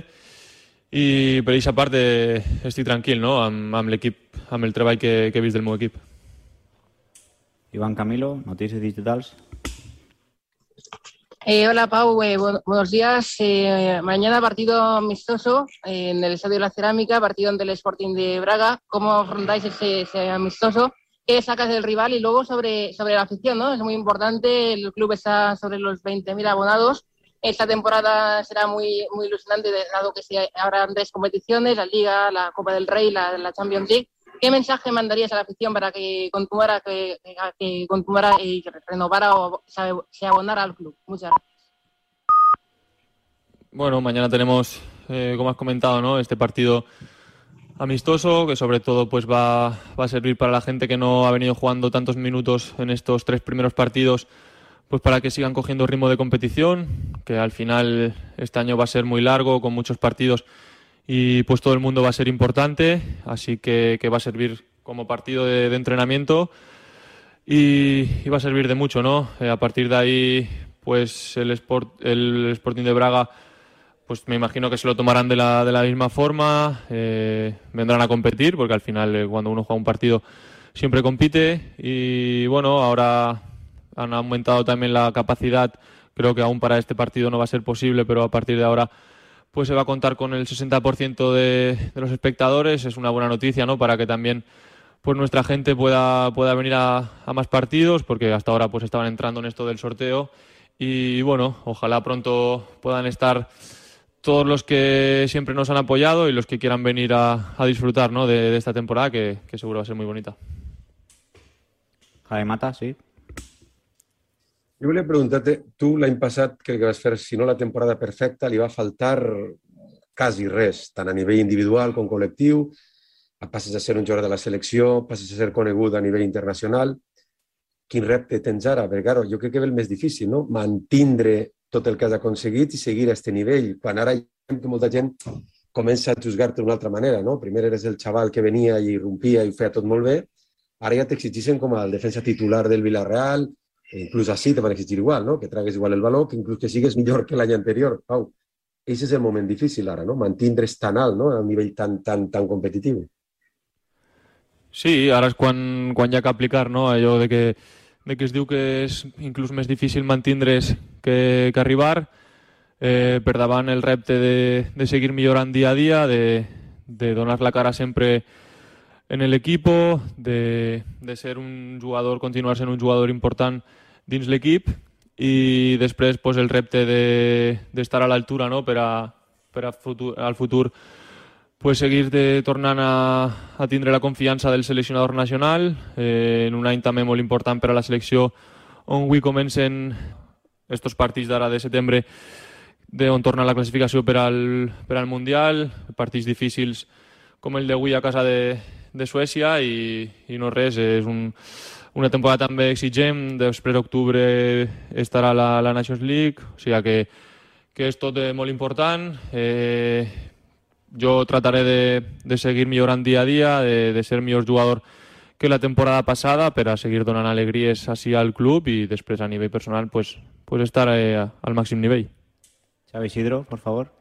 i per aquesta part eh, estic tranquil no? amb, amb l'equip, amb el treball que, que he vist del meu equip. Ivan Camilo, Notícies Digitals. Eh, hola Pau, eh, buenos días. Eh, mañana partido amistoso en el Estadio de la Cerámica, partido ante el Sporting de Braga. ¿Cómo afrontáis ese, amistoso? ¿Qué sacas del rival? Y luego sobre, sobre la afición, ¿no? Es muy importante, el club está sobre los 20.000 abonados. Esta temporada será muy, muy ilusionante, dado que habrá tres competiciones, la Liga, la Copa del Rey, la, la Champions League. ¿Qué mensaje mandarías a la afición para que continuara, que, continuara y renovara o se abonara al club? Muchas gracias. Bueno, mañana tenemos, eh, como has comentado, ¿no? este partido amistoso que sobre todo pues va, va, a servir para la gente que no ha venido jugando tantos minutos en estos tres primeros partidos pues para que sigan cogiendo ritmo de competición que al final este año va a ser muy largo con muchos partidos y pues todo el mundo va a ser importante, así que, va a servir como partido de, entrenamiento y, va a servir de mucho, ¿no? Eh, a partir de ahí pues el, Sport, el Sporting de Braga pues me imagino que se lo tomarán de la, de la misma forma, eh, vendrán a competir, porque al final eh, cuando uno juega un partido siempre compite y bueno, ahora han aumentado también la capacidad, creo que aún para este partido no va a ser posible, pero a partir de ahora pues se va a contar con el 60% de, de los espectadores, es una buena noticia, ¿no? Para que también pues nuestra gente pueda, pueda venir a, más partidos, porque hasta ahora pues estaban entrando en esto del sorteo y bueno, ojalá pronto puedan estar todos los que siempre nos han apoyado y los que quieran venir a, disfrutar ¿no? de, esta temporada, que, que, seguro va a ser muy bonita. Javi Mata, sí. Jo volia preguntar-te, tu l'any passat crec que vas fer, si no la temporada perfecta, li va faltar quasi res, tant a nivell individual com col·lectiu, passes a ser un jugador de la selecció, passes a ser conegut a nivell internacional. Quin repte tens ara? Perquè, claro, jo crec que ve el més difícil, no? Mantindre tot el que has aconseguit i seguir a aquest nivell, quan ara que molta gent comença a juzgar-te d'una altra manera, no? Primer eres el xaval que venia i rompia i ho feia tot molt bé, ara ja t'exigeixen com a defensa titular del Villarreal, inclús així te van exigir igual, no? Que tragues igual el valor, que inclús que sigues millor que l'any anterior. Pau, ese és el moment difícil ara, no? Mantindre's tan alt, no? A un nivell tan, tan, tan competitiu. Sí, ara és quan, quan hi ha que aplicar, no? Allò de que de que es diu que és inclús més difícil mantindre's que, que arribar, eh, per davant el repte de, de seguir millorant dia a dia, de, de donar la cara sempre en l'equip, de, de ser un jugador, continuar sent un jugador important dins l'equip i després pues, el repte d'estar de, a l'altura no? per, a, per a futur, al futur pues seguir de, tornant a, a tindre la confiança del seleccionador nacional eh, en un any també molt important per a la selecció on avui comencen estos partits d'ara de setembre de on torna la classificació per al, per al Mundial, partits difícils com el d'avui a casa de, de Suècia i, i no res, és un, una temporada també exigent, després d'octubre estarà la, la Nations League, o sigui que, que és tot molt important, eh, yo trataré de, de, seguir millorant dia a dia, de, de ser millor jugador que la temporada passada per a seguir donant alegries així al club i després a nivell personal pues, pues estar eh, al màxim nivell. Xavi Isidro, por favor.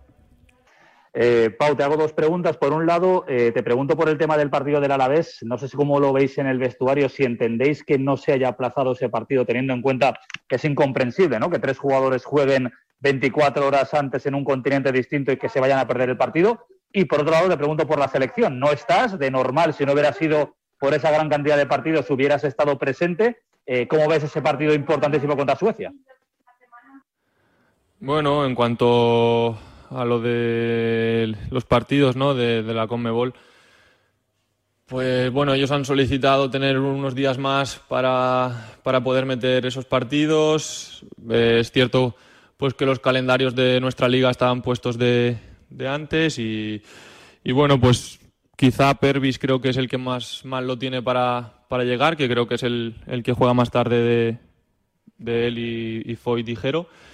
Eh, Pau, te hago dos preguntas. Por un lado, eh, te pregunto por el tema del partido del Alavés. No sé si cómo lo veis en el vestuario, si entendéis que no se haya aplazado ese partido, teniendo en cuenta que es incomprensible ¿no? que tres jugadores jueguen 24 horas antes en un continente distinto y que se vayan a perder el partido. Y por otro lado, te pregunto por la selección. No estás, de normal, si no hubiera sido por esa gran cantidad de partidos, hubieras estado presente. Eh, ¿Cómo ves ese partido importantísimo contra Suecia? Bueno, en cuanto a lo de los partidos ¿no? de, la Conmebol, pues bueno, ellos han solicitado tener unos días más para, para poder meter esos partidos. Eh, es cierto pues que los calendarios de nuestra liga estaban puestos de, de antes y, y, bueno, pues quizá Pervis creo que es el que más mal lo tiene para, para llegar, que creo que es el, el que juega más tarde de, de él y, y Foy Dijero. Y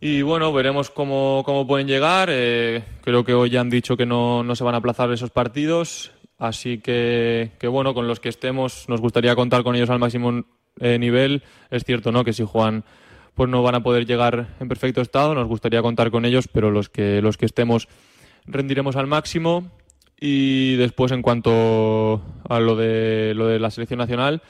bueno, veremos cómo, cómo pueden llegar. Eh, creo que hoy ya han dicho que no, no, se van a aplazar esos partidos. Así que, que, bueno, con los que estemos, nos gustaría contar con ellos al máximo eh, nivel. Es cierto, ¿no? Que si juegan pues no van a poder llegar en perfecto estado. Nos gustaría contar con ellos, pero los que, los que estemos rendiremos al máximo. Y después, en cuanto a lo de, lo de la selección nacional,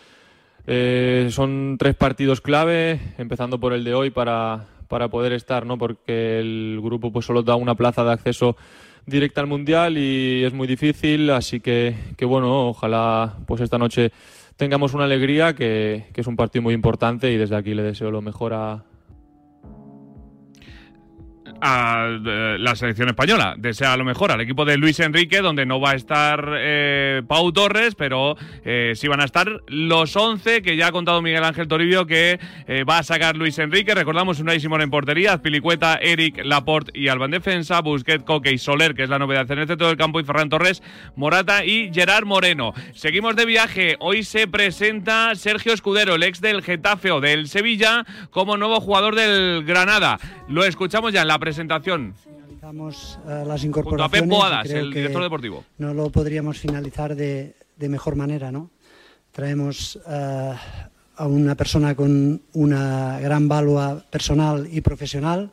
eh, son tres partidos clave, empezando por el de hoy para, para poder estar, ¿no? porque el grupo pues, solo da una plaza de acceso directa al Mundial y es muy difícil, así que, que bueno, ojalá pues esta noche tengamos una alegría, que, que, es un partido muy importante y desde aquí le deseo lo mejor a, a eh, la selección española. Desea lo mejor al equipo de Luis Enrique, donde no va a estar eh, Pau Torres, pero eh, sí van a estar los 11 que ya ha contado Miguel Ángel Toribio que eh, va a sacar Luis Enrique. Recordamos Unai Simón en portería, Pilicueta, Eric, Laporte y Alba en defensa, Busquets, Coque y Soler, que es la novedad en el centro del campo, y Ferran Torres, Morata y Gerard Moreno. Seguimos de viaje. Hoy se presenta Sergio Escudero, el ex del Getafe o del Sevilla, como nuevo jugador del Granada. Lo escuchamos ya en la presentación. Finalizamos uh, las incorporaciones. Junto a Pep Boadas, el director deportivo. No lo podríamos finalizar de, de mejor manera, ¿no? Traemos uh, a una persona con una gran valua personal y profesional,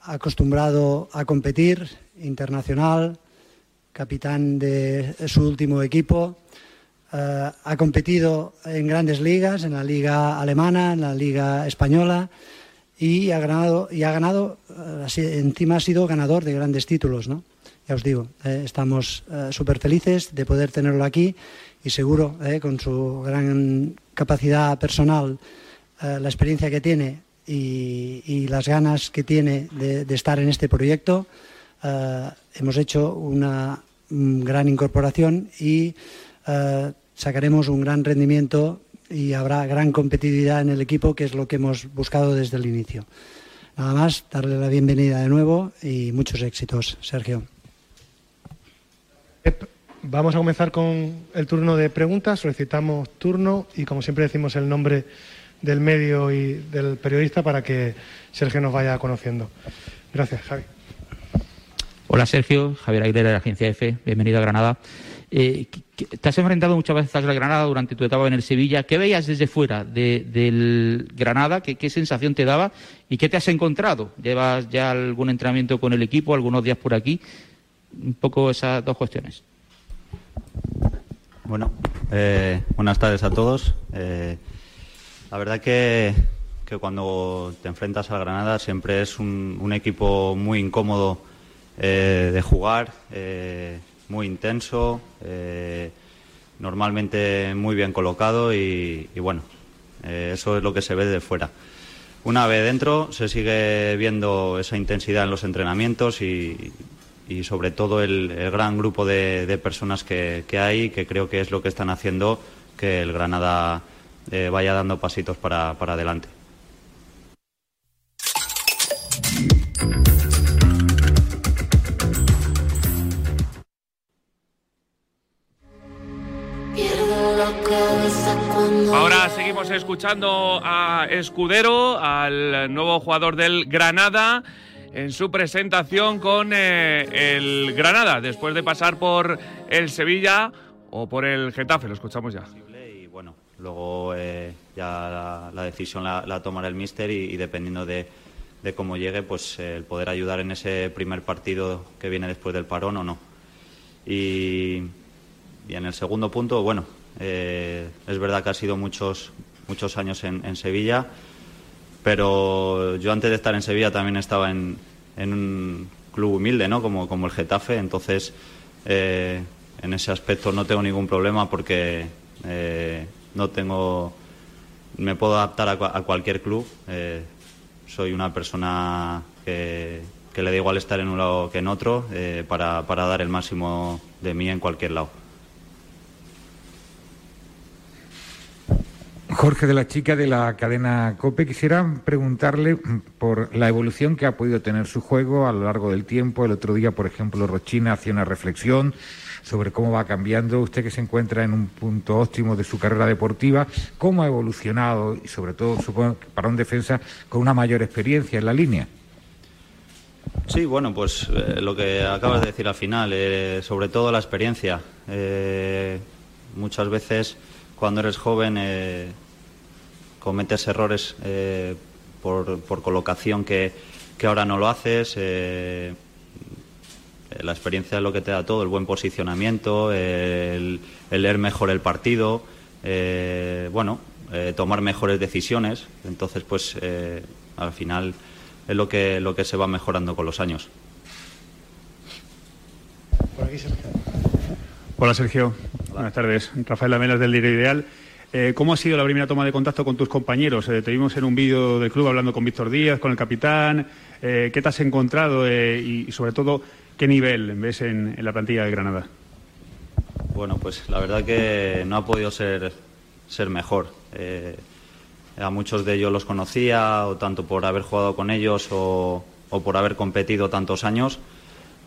acostumbrado a competir, internacional, capitán de su último equipo. Eh, ha competido en grandes ligas, en la liga alemana, en la liga española y ha ganado, y ha ganado eh, encima ha sido ganador de grandes títulos, ¿no? Ya os digo, eh, estamos súper felices de poder tenerlo aquí y seguro, con su gran capacidad personal, la experiencia que tiene y, las ganas que tiene de, estar en este proyecto, hemos hecho una gran incorporación y sacaremos un gran rendimiento y habrá gran competitividad en el equipo, que es lo que hemos buscado desde el inicio. Nada más, darle la bienvenida de nuevo y muchos éxitos, Sergio. Vamos a comenzar con el turno de preguntas. Solicitamos turno y, como siempre, decimos el nombre del medio y del periodista para que Sergio nos vaya conociendo. Gracias, Javi. Hola Sergio, Javier Aguilera de la agencia EFE, bienvenido a Granada. Eh, te has enfrentado muchas veces a Granada durante tu etapa en el Sevilla. ¿Qué veías desde fuera del Granada? ¿Qué, sensación te daba? ¿Y qué te has encontrado? ¿Llevas ya algún entrenamiento con el equipo, algunos días por aquí? Un poco esas dos cuestiones. Bueno, eh, buenas tardes a todos. Eh, la verdad que, cuando te enfrentas al Granada siempre es un equipo muy incómodo eh, de jugar, eh, muy intenso, eh, normalmente muy bien colocado y, bueno, eso es lo que se ve de fuera. Una vez dentro se sigue viendo esa intensidad en los entrenamientos y, sobre todo el, gran grupo de, personas que, hay, que creo que es lo que están haciendo que el Granada vaya dando pasitos para adelante. Escuchando a Escudero, al nuevo jugador del Granada, en su presentación con eh, el Granada, después de pasar por el Sevilla o por el Getafe. Lo escuchamos ya. Y bueno, luego eh, ya la, decisión la, tomará el míster y, dependiendo de, cómo llegue, pues eh, el poder ayudar en ese primer partido que viene después del parón o no. Y, y en el segundo punto, bueno, eh, es verdad que ha sido muchos, muchos años en, Sevilla, pero yo antes de estar en Sevilla también estaba en, un club humilde, ¿no? Como, como el Getafe, entonces eh, en ese aspecto no tengo ningún problema porque eh, no tengo, me puedo adaptar a, cualquier club. soy una persona que, que, le da igual estar en un lado que en otro para, para dar el máximo de mí en cualquier lado. Jorge de la Chica de la cadena COPE, quisiera preguntarle por la evolución que ha podido tener su juego a lo largo del tiempo. El otro día, por ejemplo, Rochina hacía una reflexión sobre cómo va cambiando. Usted que se encuentra en un punto óptimo de su carrera deportiva, ¿cómo ha evolucionado y sobre todo, supongo, para un defensa con una mayor experiencia en la línea? Sí, bueno, pues eh, lo que acabas de decir al final, eh, sobre todo la experiencia. Eh, muchas veces cuando eres joven cometes errores eh, por, colocación que, ahora no lo haces. Eh, la experiencia es lo que te da todo, el buen posicionamiento, el, leer mejor el partido, eh, bueno, tomar mejores decisiones. Entonces, pues al final es lo que, lo que se va mejorando con los años. Hola Sergio, buenas tardes. Rafael Lamelas del Diario Ideal. Eh, ¿Cómo ha sido la primera toma de contacto con tus compañeros? Eh, te vimos en un vídeo del club hablando con Víctor Díaz, con el capitán. Eh, ¿Qué te has encontrado y, sobre todo, qué nivel ves en, la plantilla de Granada? Bueno, pues la verdad que no ha podido ser, ser mejor. a muchos de ellos los conocía, o tanto por haber jugado con ellos o por haber competido tantos años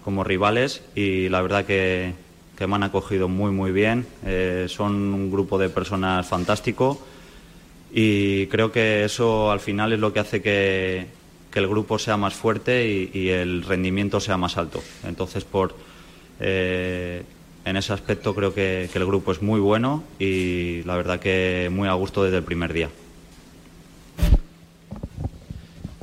como rivales, y la verdad que, que me han acogido muy, muy bien. Eh, son un grupo de personas fantástico y creo que eso al final es lo que hace que, el grupo sea más fuerte y, el rendimiento sea más alto. Entonces, por, eh, en ese aspecto creo que, que el grupo es muy bueno y la verdad que muy a gusto desde el primer día.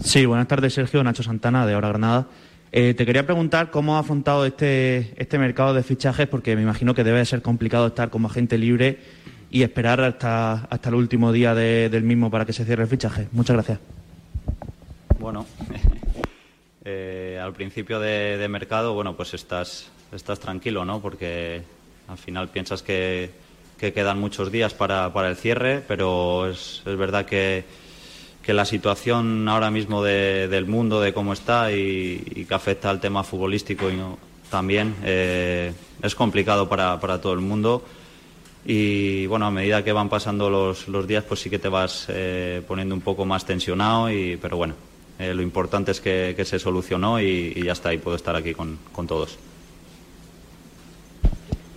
Sí, buenas tardes, Sergio. Nacho Santana, de Hora Granada. Eh, te quería preguntar cómo has afrontado este, este mercado de fichajes, porque me imagino que debe ser complicado estar como agente libre y esperar hasta, hasta el último día de- del mismo para que se cierre el fichaje. Muchas gracias. Bueno, eh, al principio de, de mercado, bueno, pues estás, estás tranquilo, ¿no? Porque al final piensas que, que quedan muchos días para, para el cierre, pero es, es verdad que, que la situación ahora mismo de- del mundo, de cómo está y, que afecta al tema futbolístico y no- también, eh, es complicado para, todo el mundo. Y bueno, a medida que van pasando los, días, pues sí que te vas eh, poniendo un poco más tensionado, y, pero bueno, eh, lo importante es que, se solucionó y, ya está, y puedo estar aquí con todos.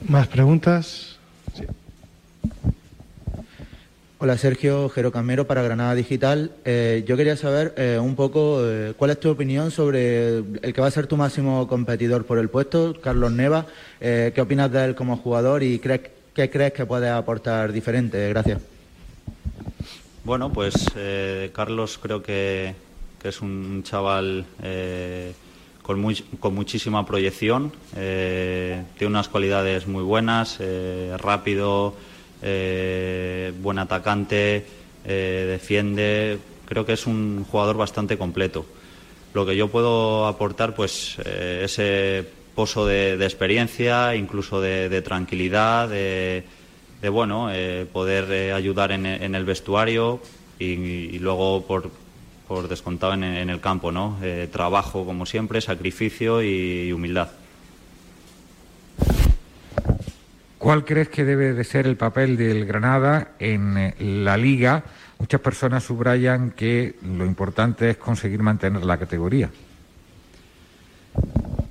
¿Más preguntas? Hola Sergio, Jero Camero para Granada Digital. Eh, yo quería saber eh, un poco eh, cuál es tu opinión sobre el que va a ser tu máximo competidor por el puesto, Carlos Neva. ¿Qué opinas de él como jugador y crees, qué crees que puede aportar diferente? Gracias. Bueno, pues Carlos creo que, es un chaval con, con muchísima proyección, tiene unas cualidades muy buenas, rápido, eh, buen atacante, eh, defiende, creo que es un jugador bastante completo. Lo que yo puedo aportar, pues eh, ese pozo de, experiencia, incluso de, tranquilidad, de, bueno, poder ayudar en, el vestuario y, luego por, por descontado en, el campo, ¿no? Trabajo como siempre, sacrificio y, humildad. ¿Cuál crees que debe de ser el papel del Granada en eh, la liga? Muchas personas subrayan que lo importante es conseguir mantener la categoría.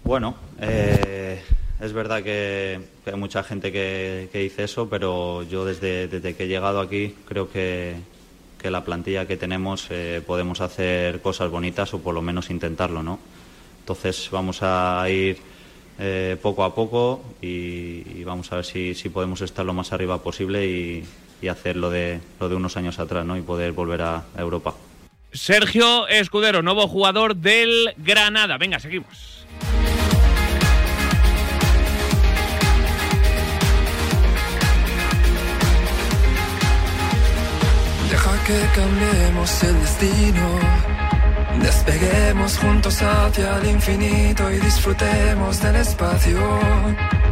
Bueno, eh, es verdad que, hay mucha gente que, que dice eso, pero yo desde, desde que he llegado aquí creo que, que la plantilla que tenemos eh, podemos hacer cosas bonitas o por lo menos intentarlo, ¿no? Entonces vamos a ir eh, poco a poco y, y vamos a ver si, si podemos estar lo más arriba posible y, y hacer lo de, lo de unos años atrás, ¿no? Y poder volver a, a Europa. Sergio Escudero, nuevo jugador del Granada. Venga, seguimos. Deja que cambiemos el destino. Despeguemos juntos hacia el infinito y disfrutemos del espacio.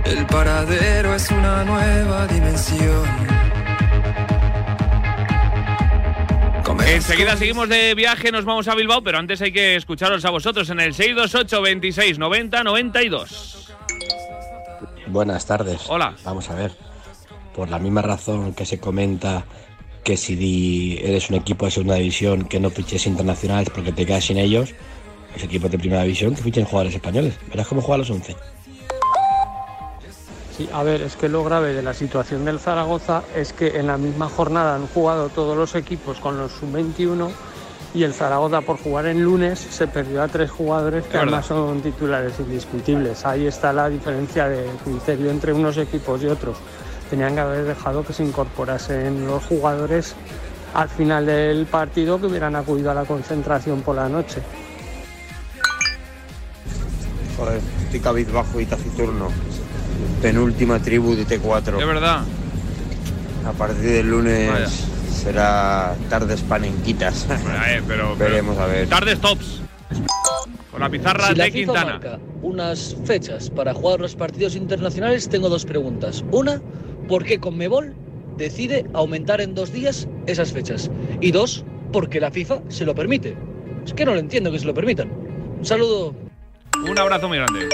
El paradero es una nueva dimensión. Enseguida seguimos de viaje, nos vamos a Bilbao, pero antes hay que escucharos a vosotros en el 628 26 90 92. Buenas tardes. Hola. Vamos a ver. Por la misma razón que se comenta que si eres un equipo de segunda división que no fiches internacionales porque te quedas sin ellos, los equipos de primera división que fichen jugadores españoles. Verás cómo juegan los 11. Sí, a ver, es que lo grave de la situación del Zaragoza es que en la misma jornada han jugado todos los equipos con los sub-21 y el Zaragoza por jugar en lunes se perdió a tres jugadores que además son titulares indiscutibles. Ahí está la diferencia de criterio entre unos equipos y otros. Tenían que haber dejado que se incorporasen los jugadores al final del partido que hubieran acudido a la concentración por la noche. Joder, estoy cabizbajo y taciturno. Penúltima tribu de T4. De verdad. A partir del lunes Vaya. será tardes panenquitas. Eh, pero, Veremos a ver. Tardes tops. Con la pizarra Si la de FIFA Quintana. marca unas fechas para jugar los partidos internacionales, tengo dos preguntas. Una, ¿por qué Conmebol decide aumentar en dos días esas fechas? Y dos, ¿por qué la FIFA se lo permite? Es que no lo entiendo que se lo permitan. Un saludo. Un abrazo muy grande.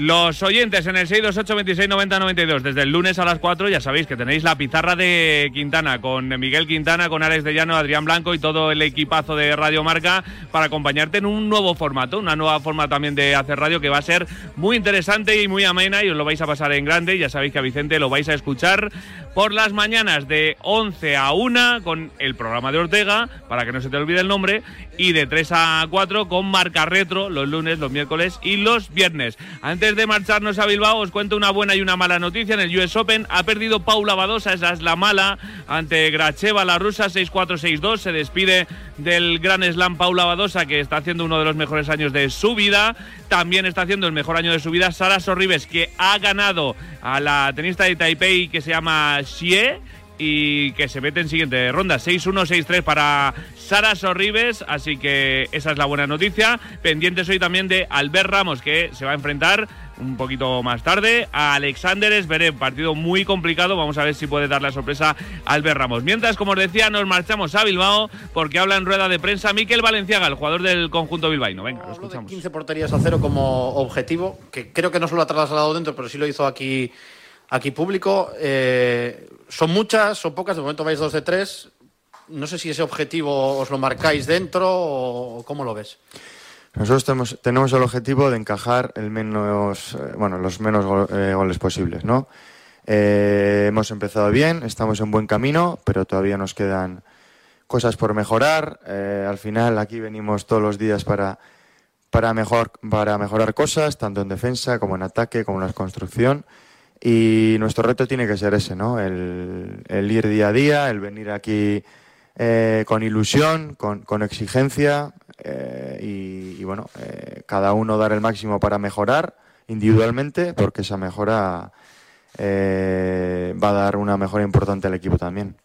Los oyentes en el 628 26 90 92 desde el lunes a las 4 ya sabéis que tenéis la pizarra de Quintana con Miguel Quintana, con Alex de Llano, Adrián Blanco y todo el equipazo de Radio Marca para acompañarte en un nuevo formato, una nueva forma también de hacer radio que va a ser muy interesante y muy amena y os lo vais a pasar en grande. Ya sabéis que a Vicente lo vais a escuchar por las mañanas de 11 a 1 con el programa de Ortega, para que no se te olvide el nombre, y de 3 a 4 con Marca Retro los lunes, los miércoles y los viernes. Antes de marcharnos a Bilbao, os cuento una buena y una mala noticia. En el US Open ha perdido Paula Badosa, esa es la mala, ante Gracheva, la rusa, 6-4-6-2. Se despide del Gran Slam Paula Badosa, que está haciendo uno de los mejores años de su vida. También está haciendo el mejor año de su vida Sara Sorribes, que ha ganado a la tenista de Taipei que se llama Xie y que se mete en siguiente ronda. 6-1-6-3 para Sara Sorribes, así que esa es la buena noticia. Pendientes hoy también de Albert Ramos, que se va a enfrentar un poquito más tarde a Alexander Zverev, partido muy complicado, vamos a ver si puede dar la sorpresa Albert Ramos. Mientras, como os decía, nos marchamos a Bilbao porque habla en rueda de prensa Miquel Valenciaga, el jugador del conjunto bilbaíno. Venga, lo escuchamos. 15 porterías a cero como objetivo, que creo que no solo ha trasladado dentro, pero sí lo hizo aquí, aquí público. Eh, son muchas, son pocas, de momento vais dos de tres. No sé si ese objetivo os lo marcáis dentro o cómo lo ves. Nosotros tenemos, tenemos el objetivo de encajar el menos, eh, bueno, los menos go- eh, goles posibles, ¿no? Eh, hemos empezado bien, estamos en buen camino, pero todavía nos quedan cosas por mejorar. Eh, al final aquí venimos todos los días para, para, mejor, para mejorar cosas, tanto en defensa como en ataque, como en la construcción. Y nuestro reto tiene que ser ese, ¿no? El, ir día a día, el venir aquí eh, con ilusión, con, exigencia eh, y, bueno, eh, cada uno dar el máximo para mejorar individualmente, porque esa mejora va a dar una mejora importante al equipo también.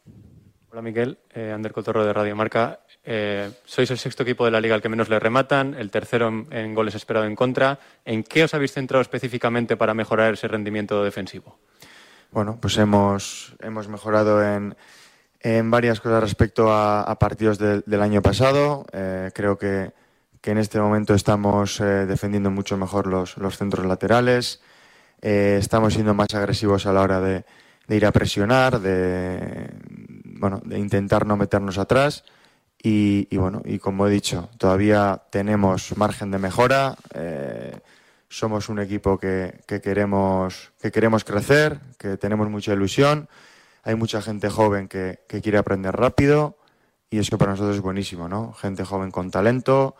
Hola Miguel, eh, Ander Cotorro de Radio Marca. Eh, sois el sexto equipo de la liga al que menos le rematan, el tercero en, goles esperado en contra. ¿En qué os habéis centrado específicamente para mejorar ese rendimiento defensivo? Bueno, pues hemos, hemos mejorado en, en varias cosas respecto a, partidos del- año pasado. Eh, creo que, que en este momento estamos defendiendo mucho mejor los, los centros laterales. Estamos siendo más agresivos a la hora de, de ir a presionar, de, bueno, de intentar no meternos atrás. Y, bueno, y como he dicho, todavía tenemos margen de mejora. eh, somos un equipo que, que queremos, que queremos crecer, que tenemos mucha ilusión. Hay mucha gente joven que, que quiere aprender rápido y eso para nosotros es buenísimo, ¿no? Gente joven con talento,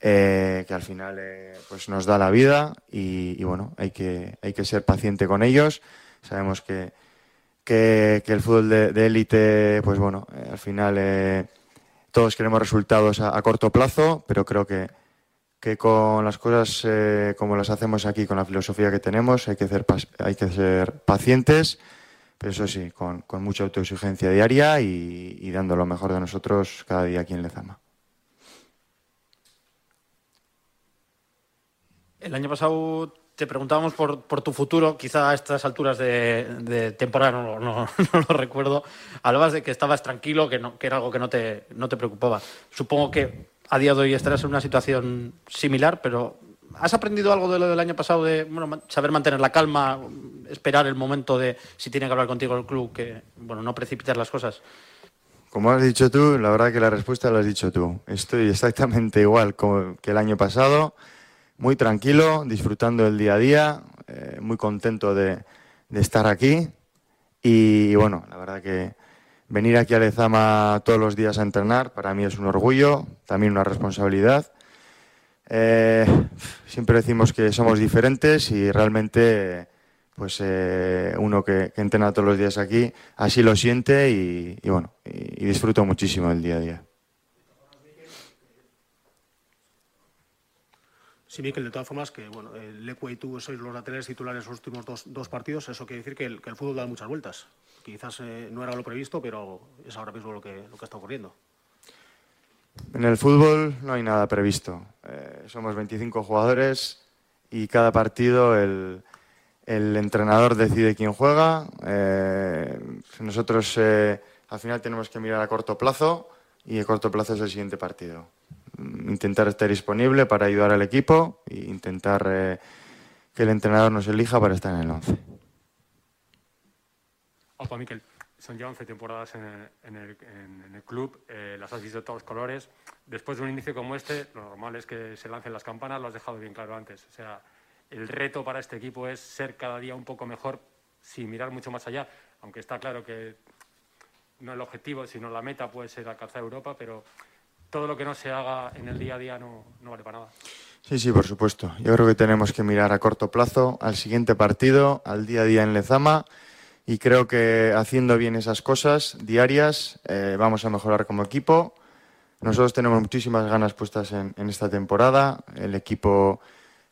eh, que al final eh, pues nos da la vida y, y bueno, hay que, hay que ser paciente con ellos. Sabemos que, que, que el fútbol de élite, pues bueno, eh, al final eh, todos queremos resultados a, a corto plazo, pero creo que, que con las cosas eh, como las hacemos aquí, con la filosofía que tenemos, hay que ser, hay que ser pacientes, pero eso sí, con, con mucha autoexigencia diaria y, y dando lo mejor de nosotros cada día aquí en Lezama. El año pasado te preguntábamos por, por tu futuro, quizá a estas alturas de, de temporada no, no- no lo recuerdo. Hablabas de que estabas tranquilo, que, no- que era algo que no te, no te preocupaba. Supongo que a día de hoy estarás en una situación similar, pero ¿has aprendido algo de lo del año pasado de bueno, saber mantener la calma, esperar el momento de si tiene que hablar contigo el club, que bueno, no precipitar las cosas? Como has dicho tú, la verdad que la respuesta la has dicho tú. Estoy exactamente igual que el año pasado, muy tranquilo, disfrutando del día a día, eh, muy contento de, estar aquí y, bueno, la verdad que venir aquí a Lezama todos los días a entrenar para mí es un orgullo, también una responsabilidad. Eh, siempre decimos que somos diferentes y realmente pues eh, uno que, entrena todos los días aquí así lo siente y, bueno, y, disfruto muchísimo del día a día. Sí, Miquel, de todas formas, que bueno, el Lecue y tú sois los laterales titulares los últimos dos, dos partidos, eso quiere decir que el, el fútbol da muchas vueltas. Quizás eh, no era lo previsto, pero es ahora mismo lo que, lo que está ocurriendo. En el fútbol no hay nada previsto. Eh, somos 25 jugadores y cada partido el, el entrenador decide quién juega. Eh, nosotros al final tenemos que mirar a corto plazo y a corto plazo es el siguiente partido. Mm, Intentar estar disponible para ayudar al equipo e intentar eh, que el entrenador nos elija para estar en el 11. Opa, Miquel, son ya 11 temporadas en el, club, eh, las has visto de todos colores. Después de un inicio como este, lo normal es que se lancen las campanas, lo has dejado bien claro antes. O sea, el reto para este equipo es ser cada día un poco mejor, sin mirar mucho más allá, aunque está claro que no el objetivo, sino la meta puede ser alcanzar Europa, pero todo lo que no se haga en el día a día no, no vale para nada. Sí, sí, por supuesto. Yo creo que tenemos que mirar a corto plazo al siguiente partido, al día a día en Lezama y creo que haciendo bien esas cosas diarias eh, vamos a mejorar como equipo. Nosotros tenemos muchísimas ganas puestas en, en, esta temporada. El equipo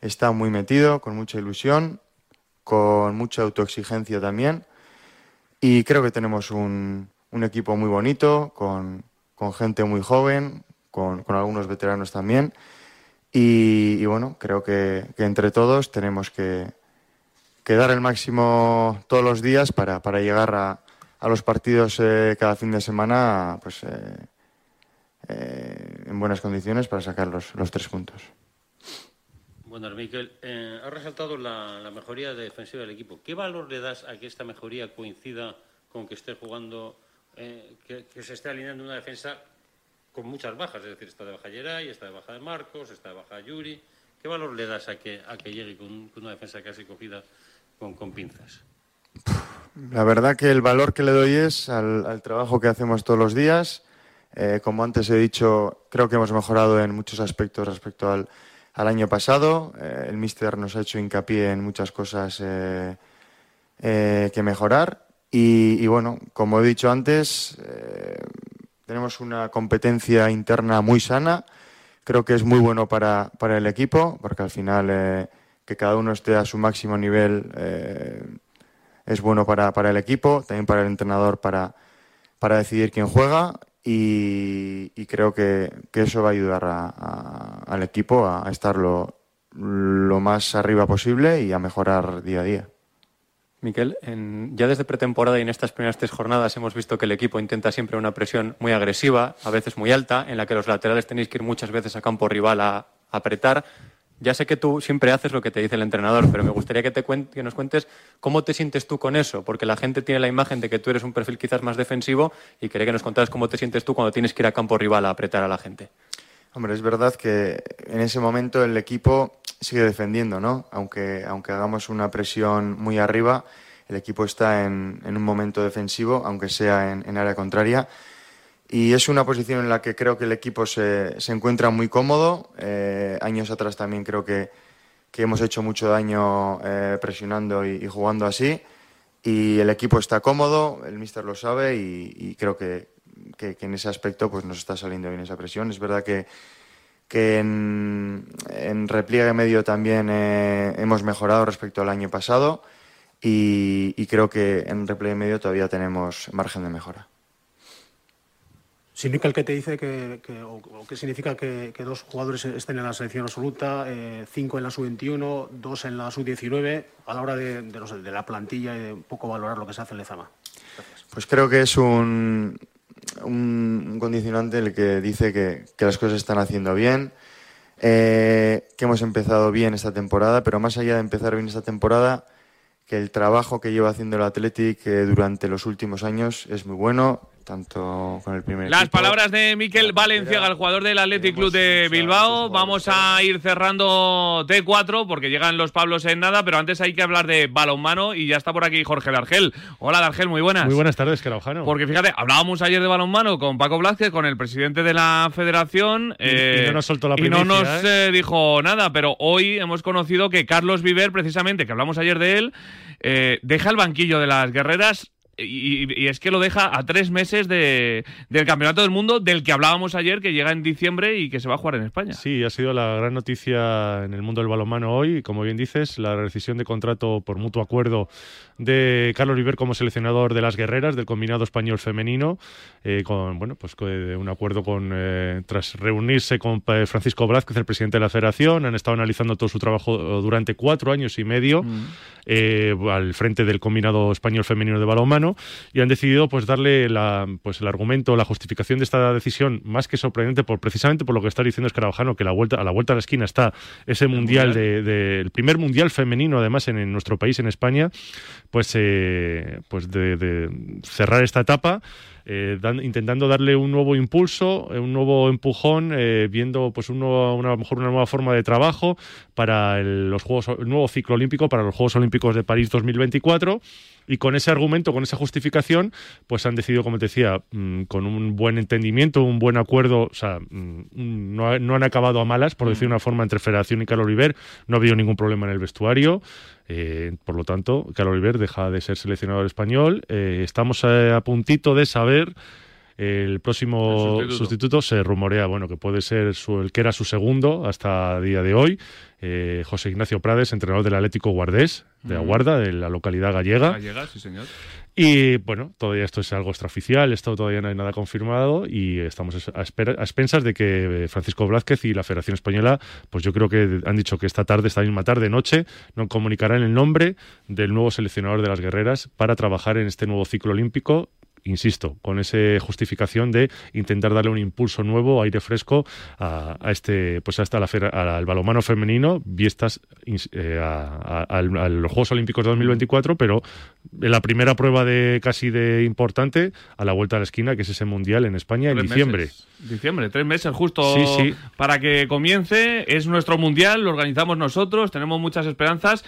está muy metido, con mucha ilusión, con mucha autoexigencia también. Y creo que tenemos un, un equipo muy bonito, con, con gente muy joven, con, algunos veteranos también. Y, bueno, creo que, entre todos tenemos que, dar el máximo todos los días para, llegar a, los partidos eh, cada fin de semana pues, eh, eh, en buenas condiciones para sacar los, tres puntos. Bueno, Miquel, ha resaltado la, la, mejoría defensiva del equipo. ¿Qué valor le das a que esta mejoría coincida con que esté jugando, que, se esté alineando una defensa con muchas bajas? Es decir, está de baja Geray, está de baja de Marcos, está de baja Yuri. ¿Qué valor le das a que, a que llegue con, con una defensa casi cogida con, con, pinzas? La verdad que el valor que le doy es al, al trabajo que hacemos todos los días. Eh, como antes he dicho, creo que hemos mejorado en muchos aspectos respecto al, al año pasado. Eh, el míster nos ha hecho hincapié en muchas cosas eh, eh, que mejorar. Y, y, bueno, como he dicho antes, eh, tenemos una competencia interna muy sana. Creo que es muy bueno para, para el equipo, porque al final eh, que cada uno esté a su máximo nivel es bueno para, para, el equipo, también para el entrenador para, para decidir quién juega y, creo que, que, eso va a ayudar al equipo a, estar lo, más arriba posible y a mejorar día a día. Miquel, en, ya desde pretemporada y en estas primeras tres jornadas hemos visto que el equipo intenta siempre una presión muy agresiva, a veces muy alta, en la que los laterales tenéis que ir muchas veces a campo rival a, apretar. Ya sé que tú siempre haces lo que te dice el entrenador, pero me gustaría que, te que nos cuentes cómo te sientes tú con eso, porque la gente tiene la imagen de que tú eres un perfil quizás más defensivo y quería que nos contaras cómo te sientes tú cuando tienes que ir a campo rival a apretar a la gente. Hombre, es verdad que en ese momento el equipo sigue defendiendo, ¿no? Aunque, aunque hagamos una presión muy arriba, el equipo está en, en un momento defensivo, aunque sea en, en área contraria. Y es una posición en la que creo que el equipo se, se encuentra muy cómodo. Eh, años atrás también creo que, que hemos hecho mucho daño eh, presionando y, y, jugando así. Y el equipo está cómodo, el míster lo sabe y, y creo que, que, que, en ese aspecto pues nos está saliendo bien esa presión. Es verdad que, que en, en repliegue medio también eh, hemos mejorado respecto al año pasado y, y creo que en repliegue medio todavía tenemos margen de mejora. ¿Significa el que te dice que, que o, o, qué significa que, que, dos jugadores estén en la selección absoluta, eh, cinco en la sub-21, dos en la sub-19, a la hora de, de, no sé, de, la plantilla y de un poco valorar lo que se hace en Lezama? Gracias. Pues creo que es un, un, condicionante el que dice que, las cosas están haciendo bien, eh, que hemos empezado bien esta temporada, pero más allá de empezar bien esta temporada, que el trabajo que lleva haciendo el Athletic eh, durante los últimos años es muy bueno, tanto con el primer Las equipo. palabras de Miquel Valenciaga, el jugador del Athletic Club de Bilbao. Vamos a ir cerrando T4 porque llegan los Pablos en nada, pero antes hay que hablar de balonmano y ya está por aquí Jorge Dargel. Hola Dargel, muy buenas. Muy buenas tardes, Queraujano. Porque fíjate, hablábamos ayer de balonmano con Paco Blázquez, con el presidente de la federación. Y, eh, y no nos soltó la primicia, Y no nos ¿eh? eh, dijo nada, pero hoy hemos conocido que Carlos Viver, precisamente, que hablamos ayer de él, eh, deja el banquillo de las guerreras y, y, es que lo deja a tres meses de, del Campeonato del Mundo, del que hablábamos ayer, que llega en diciembre y que se va a jugar en España. Sí, ha sido la gran noticia en el mundo del balonmano hoy. Como bien dices, la rescisión de contrato por mutuo acuerdo de Carlos Viver como seleccionador de las guerreras del combinado español femenino, eh, con bueno, pues un acuerdo con eh, tras reunirse con eh, Francisco Blázquez, el presidente de la Federación, han estado analizando todo su trabajo durante cuatro años y medio mm. Al frente del combinado español femenino de balonmano y han decidido pues darle la, pues el argumento, la justificación de esta decisión más que sorprendente por precisamente por lo que está diciendo Escarabajano, que la vuelta, a la vuelta a la esquina está ese mundial, mundial. De, de, el primer mundial femenino además en, en nuestro país, en España, pues, eh, pues de, de cerrar esta etapa eh, dan- intentando darle un nuevo impulso, eh, un nuevo empujón, eh, viendo pues un nuevo- una, a lo mejor una nueva forma de trabajo para el, los Juegos, el nuevo ciclo olímpico, para los Juegos Olímpicos de París 2024. Y con ese argumento, con esa justificación, pues han decidido, como te decía, mm, con un buen entendimiento, un buen acuerdo, o sea, mm, no, no han acabado a malas, por decir una forma, entre Federación y Carlos Oliver. No ha habido ningún problema en el vestuario. Eh, por lo tanto, Carlos Oliver deja de ser seleccionador español. Eh, estamos eh, a puntito de saber. El próximo El sustituto. sustituto. se rumorea, bueno, que puede ser su- el que era su segundo hasta día de hoy, eh, José Ignacio Prades, entrenador del Atlético Guardés, de. Aguarda, de la localidad gallega. Gallega, sí, señor. Y bueno, todavía esto es algo extraoficial, esto todavía no hay nada confirmado y estamos a, expensas de que eh, Francisco Blázquez y la Federación Española, pues yo creo que han dicho que esta tarde, esta misma tarde, noche, nos comunicarán el nombre del nuevo seleccionador de las guerreras para trabajar en este nuevo ciclo olímpico. Insisto, con esa justificación de intentar darle un impulso nuevo, aire fresco a, a este, pues hasta la, al balomano femenino, vistas eh, a, a- al- a los Juegos Olímpicos de 2024, pero en la primera prueba de casi de importante a la vuelta a la esquina, que es ese mundial en España en diciembre. meses. Diciembre, tres meses justo Sí, sí. para que comience. Es nuestro mundial, lo organizamos nosotros, tenemos muchas esperanzas.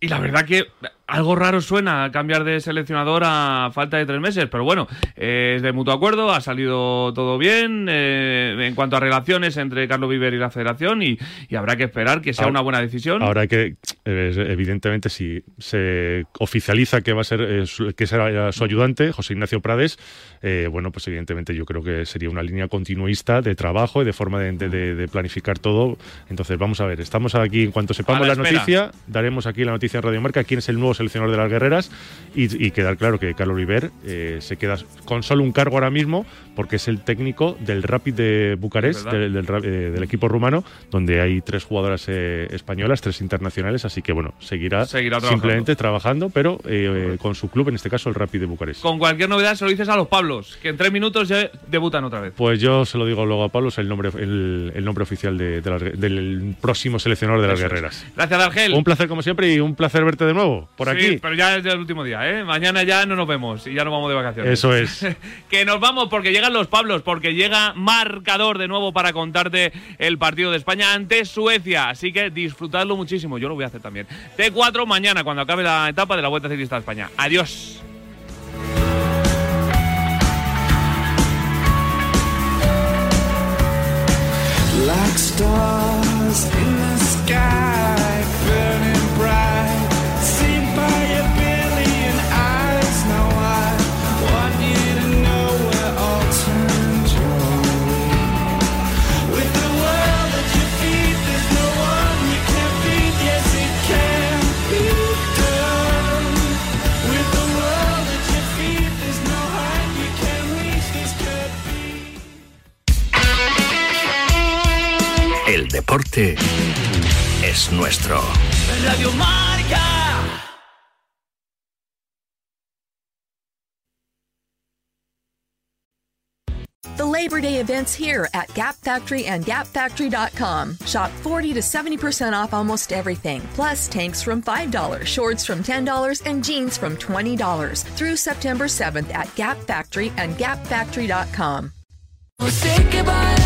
Y la verdad que algo raro suena cambiar de seleccionador a falta de tres meses, pero bueno, eh, es de mutuo acuerdo, ha salido todo bien eh, en cuanto a relaciones entre Carlos Viver y la federación y, y habrá que esperar que sea Ahora- una buena decisión. Ahora que, evidentemente, si se oficializa que va a ser eh, su- que será su ayudante, José Ignacio Prades, bueno, pues evidentemente yo creo que sería una línea continuista de trabajo y de forma de, de- de planificar todo. Entonces, vamos a ver, estamos aquí, en cuanto sepamos la, la noticia, daremos aquí la noticia en Radio Marca, quién es el nuevo seleccionador de las guerreras y, y quedar claro que Carlos Oliver eh, se queda con solo un cargo ahora mismo porque es el técnico del Rapid de Bucarest, Es del, del eh, del equipo rumano, donde hay tres jugadoras eh, españolas, tres internacionales, así que bueno, seguirá, Seguirá trabajando. simplemente trabajando, pero eh, con su club, en este caso el Rapid de Bucarest. Con cualquier novedad se lo dices a los Pablos, que en tres minutos ya debutan otra vez. Pues yo se lo digo luego a Pablo, es el nombre, el, el nombre oficial de, de las del próximo seleccionador de las Eso es. guerreras. Gracias, Argel. Un placer como siempre y un placer verte de nuevo por Sí, aquí. pero ya es el último día, ¿eh? Mañana ya no nos vemos y ya nos vamos de vacaciones. Eso es. que nos vamos porque llegan los Pablos, porque llega marcador de nuevo para contarte el partido de España ante Suecia. Así que disfrutadlo muchísimo. Yo lo voy a hacer también. T4 mañana cuando acabe la etapa de la Vuelta Ciclista de España. Adiós. Like stars in the sky, burning bright, deporte es nuestro. Radio Marca. The Labor Day events here at Gap Factory and GapFactory.com. Shop 40 to 70% off almost everything, plus tanks from $5, shorts from $10, and jeans from $20 through September 7th at Gap Factory and GapFactory.com. Sé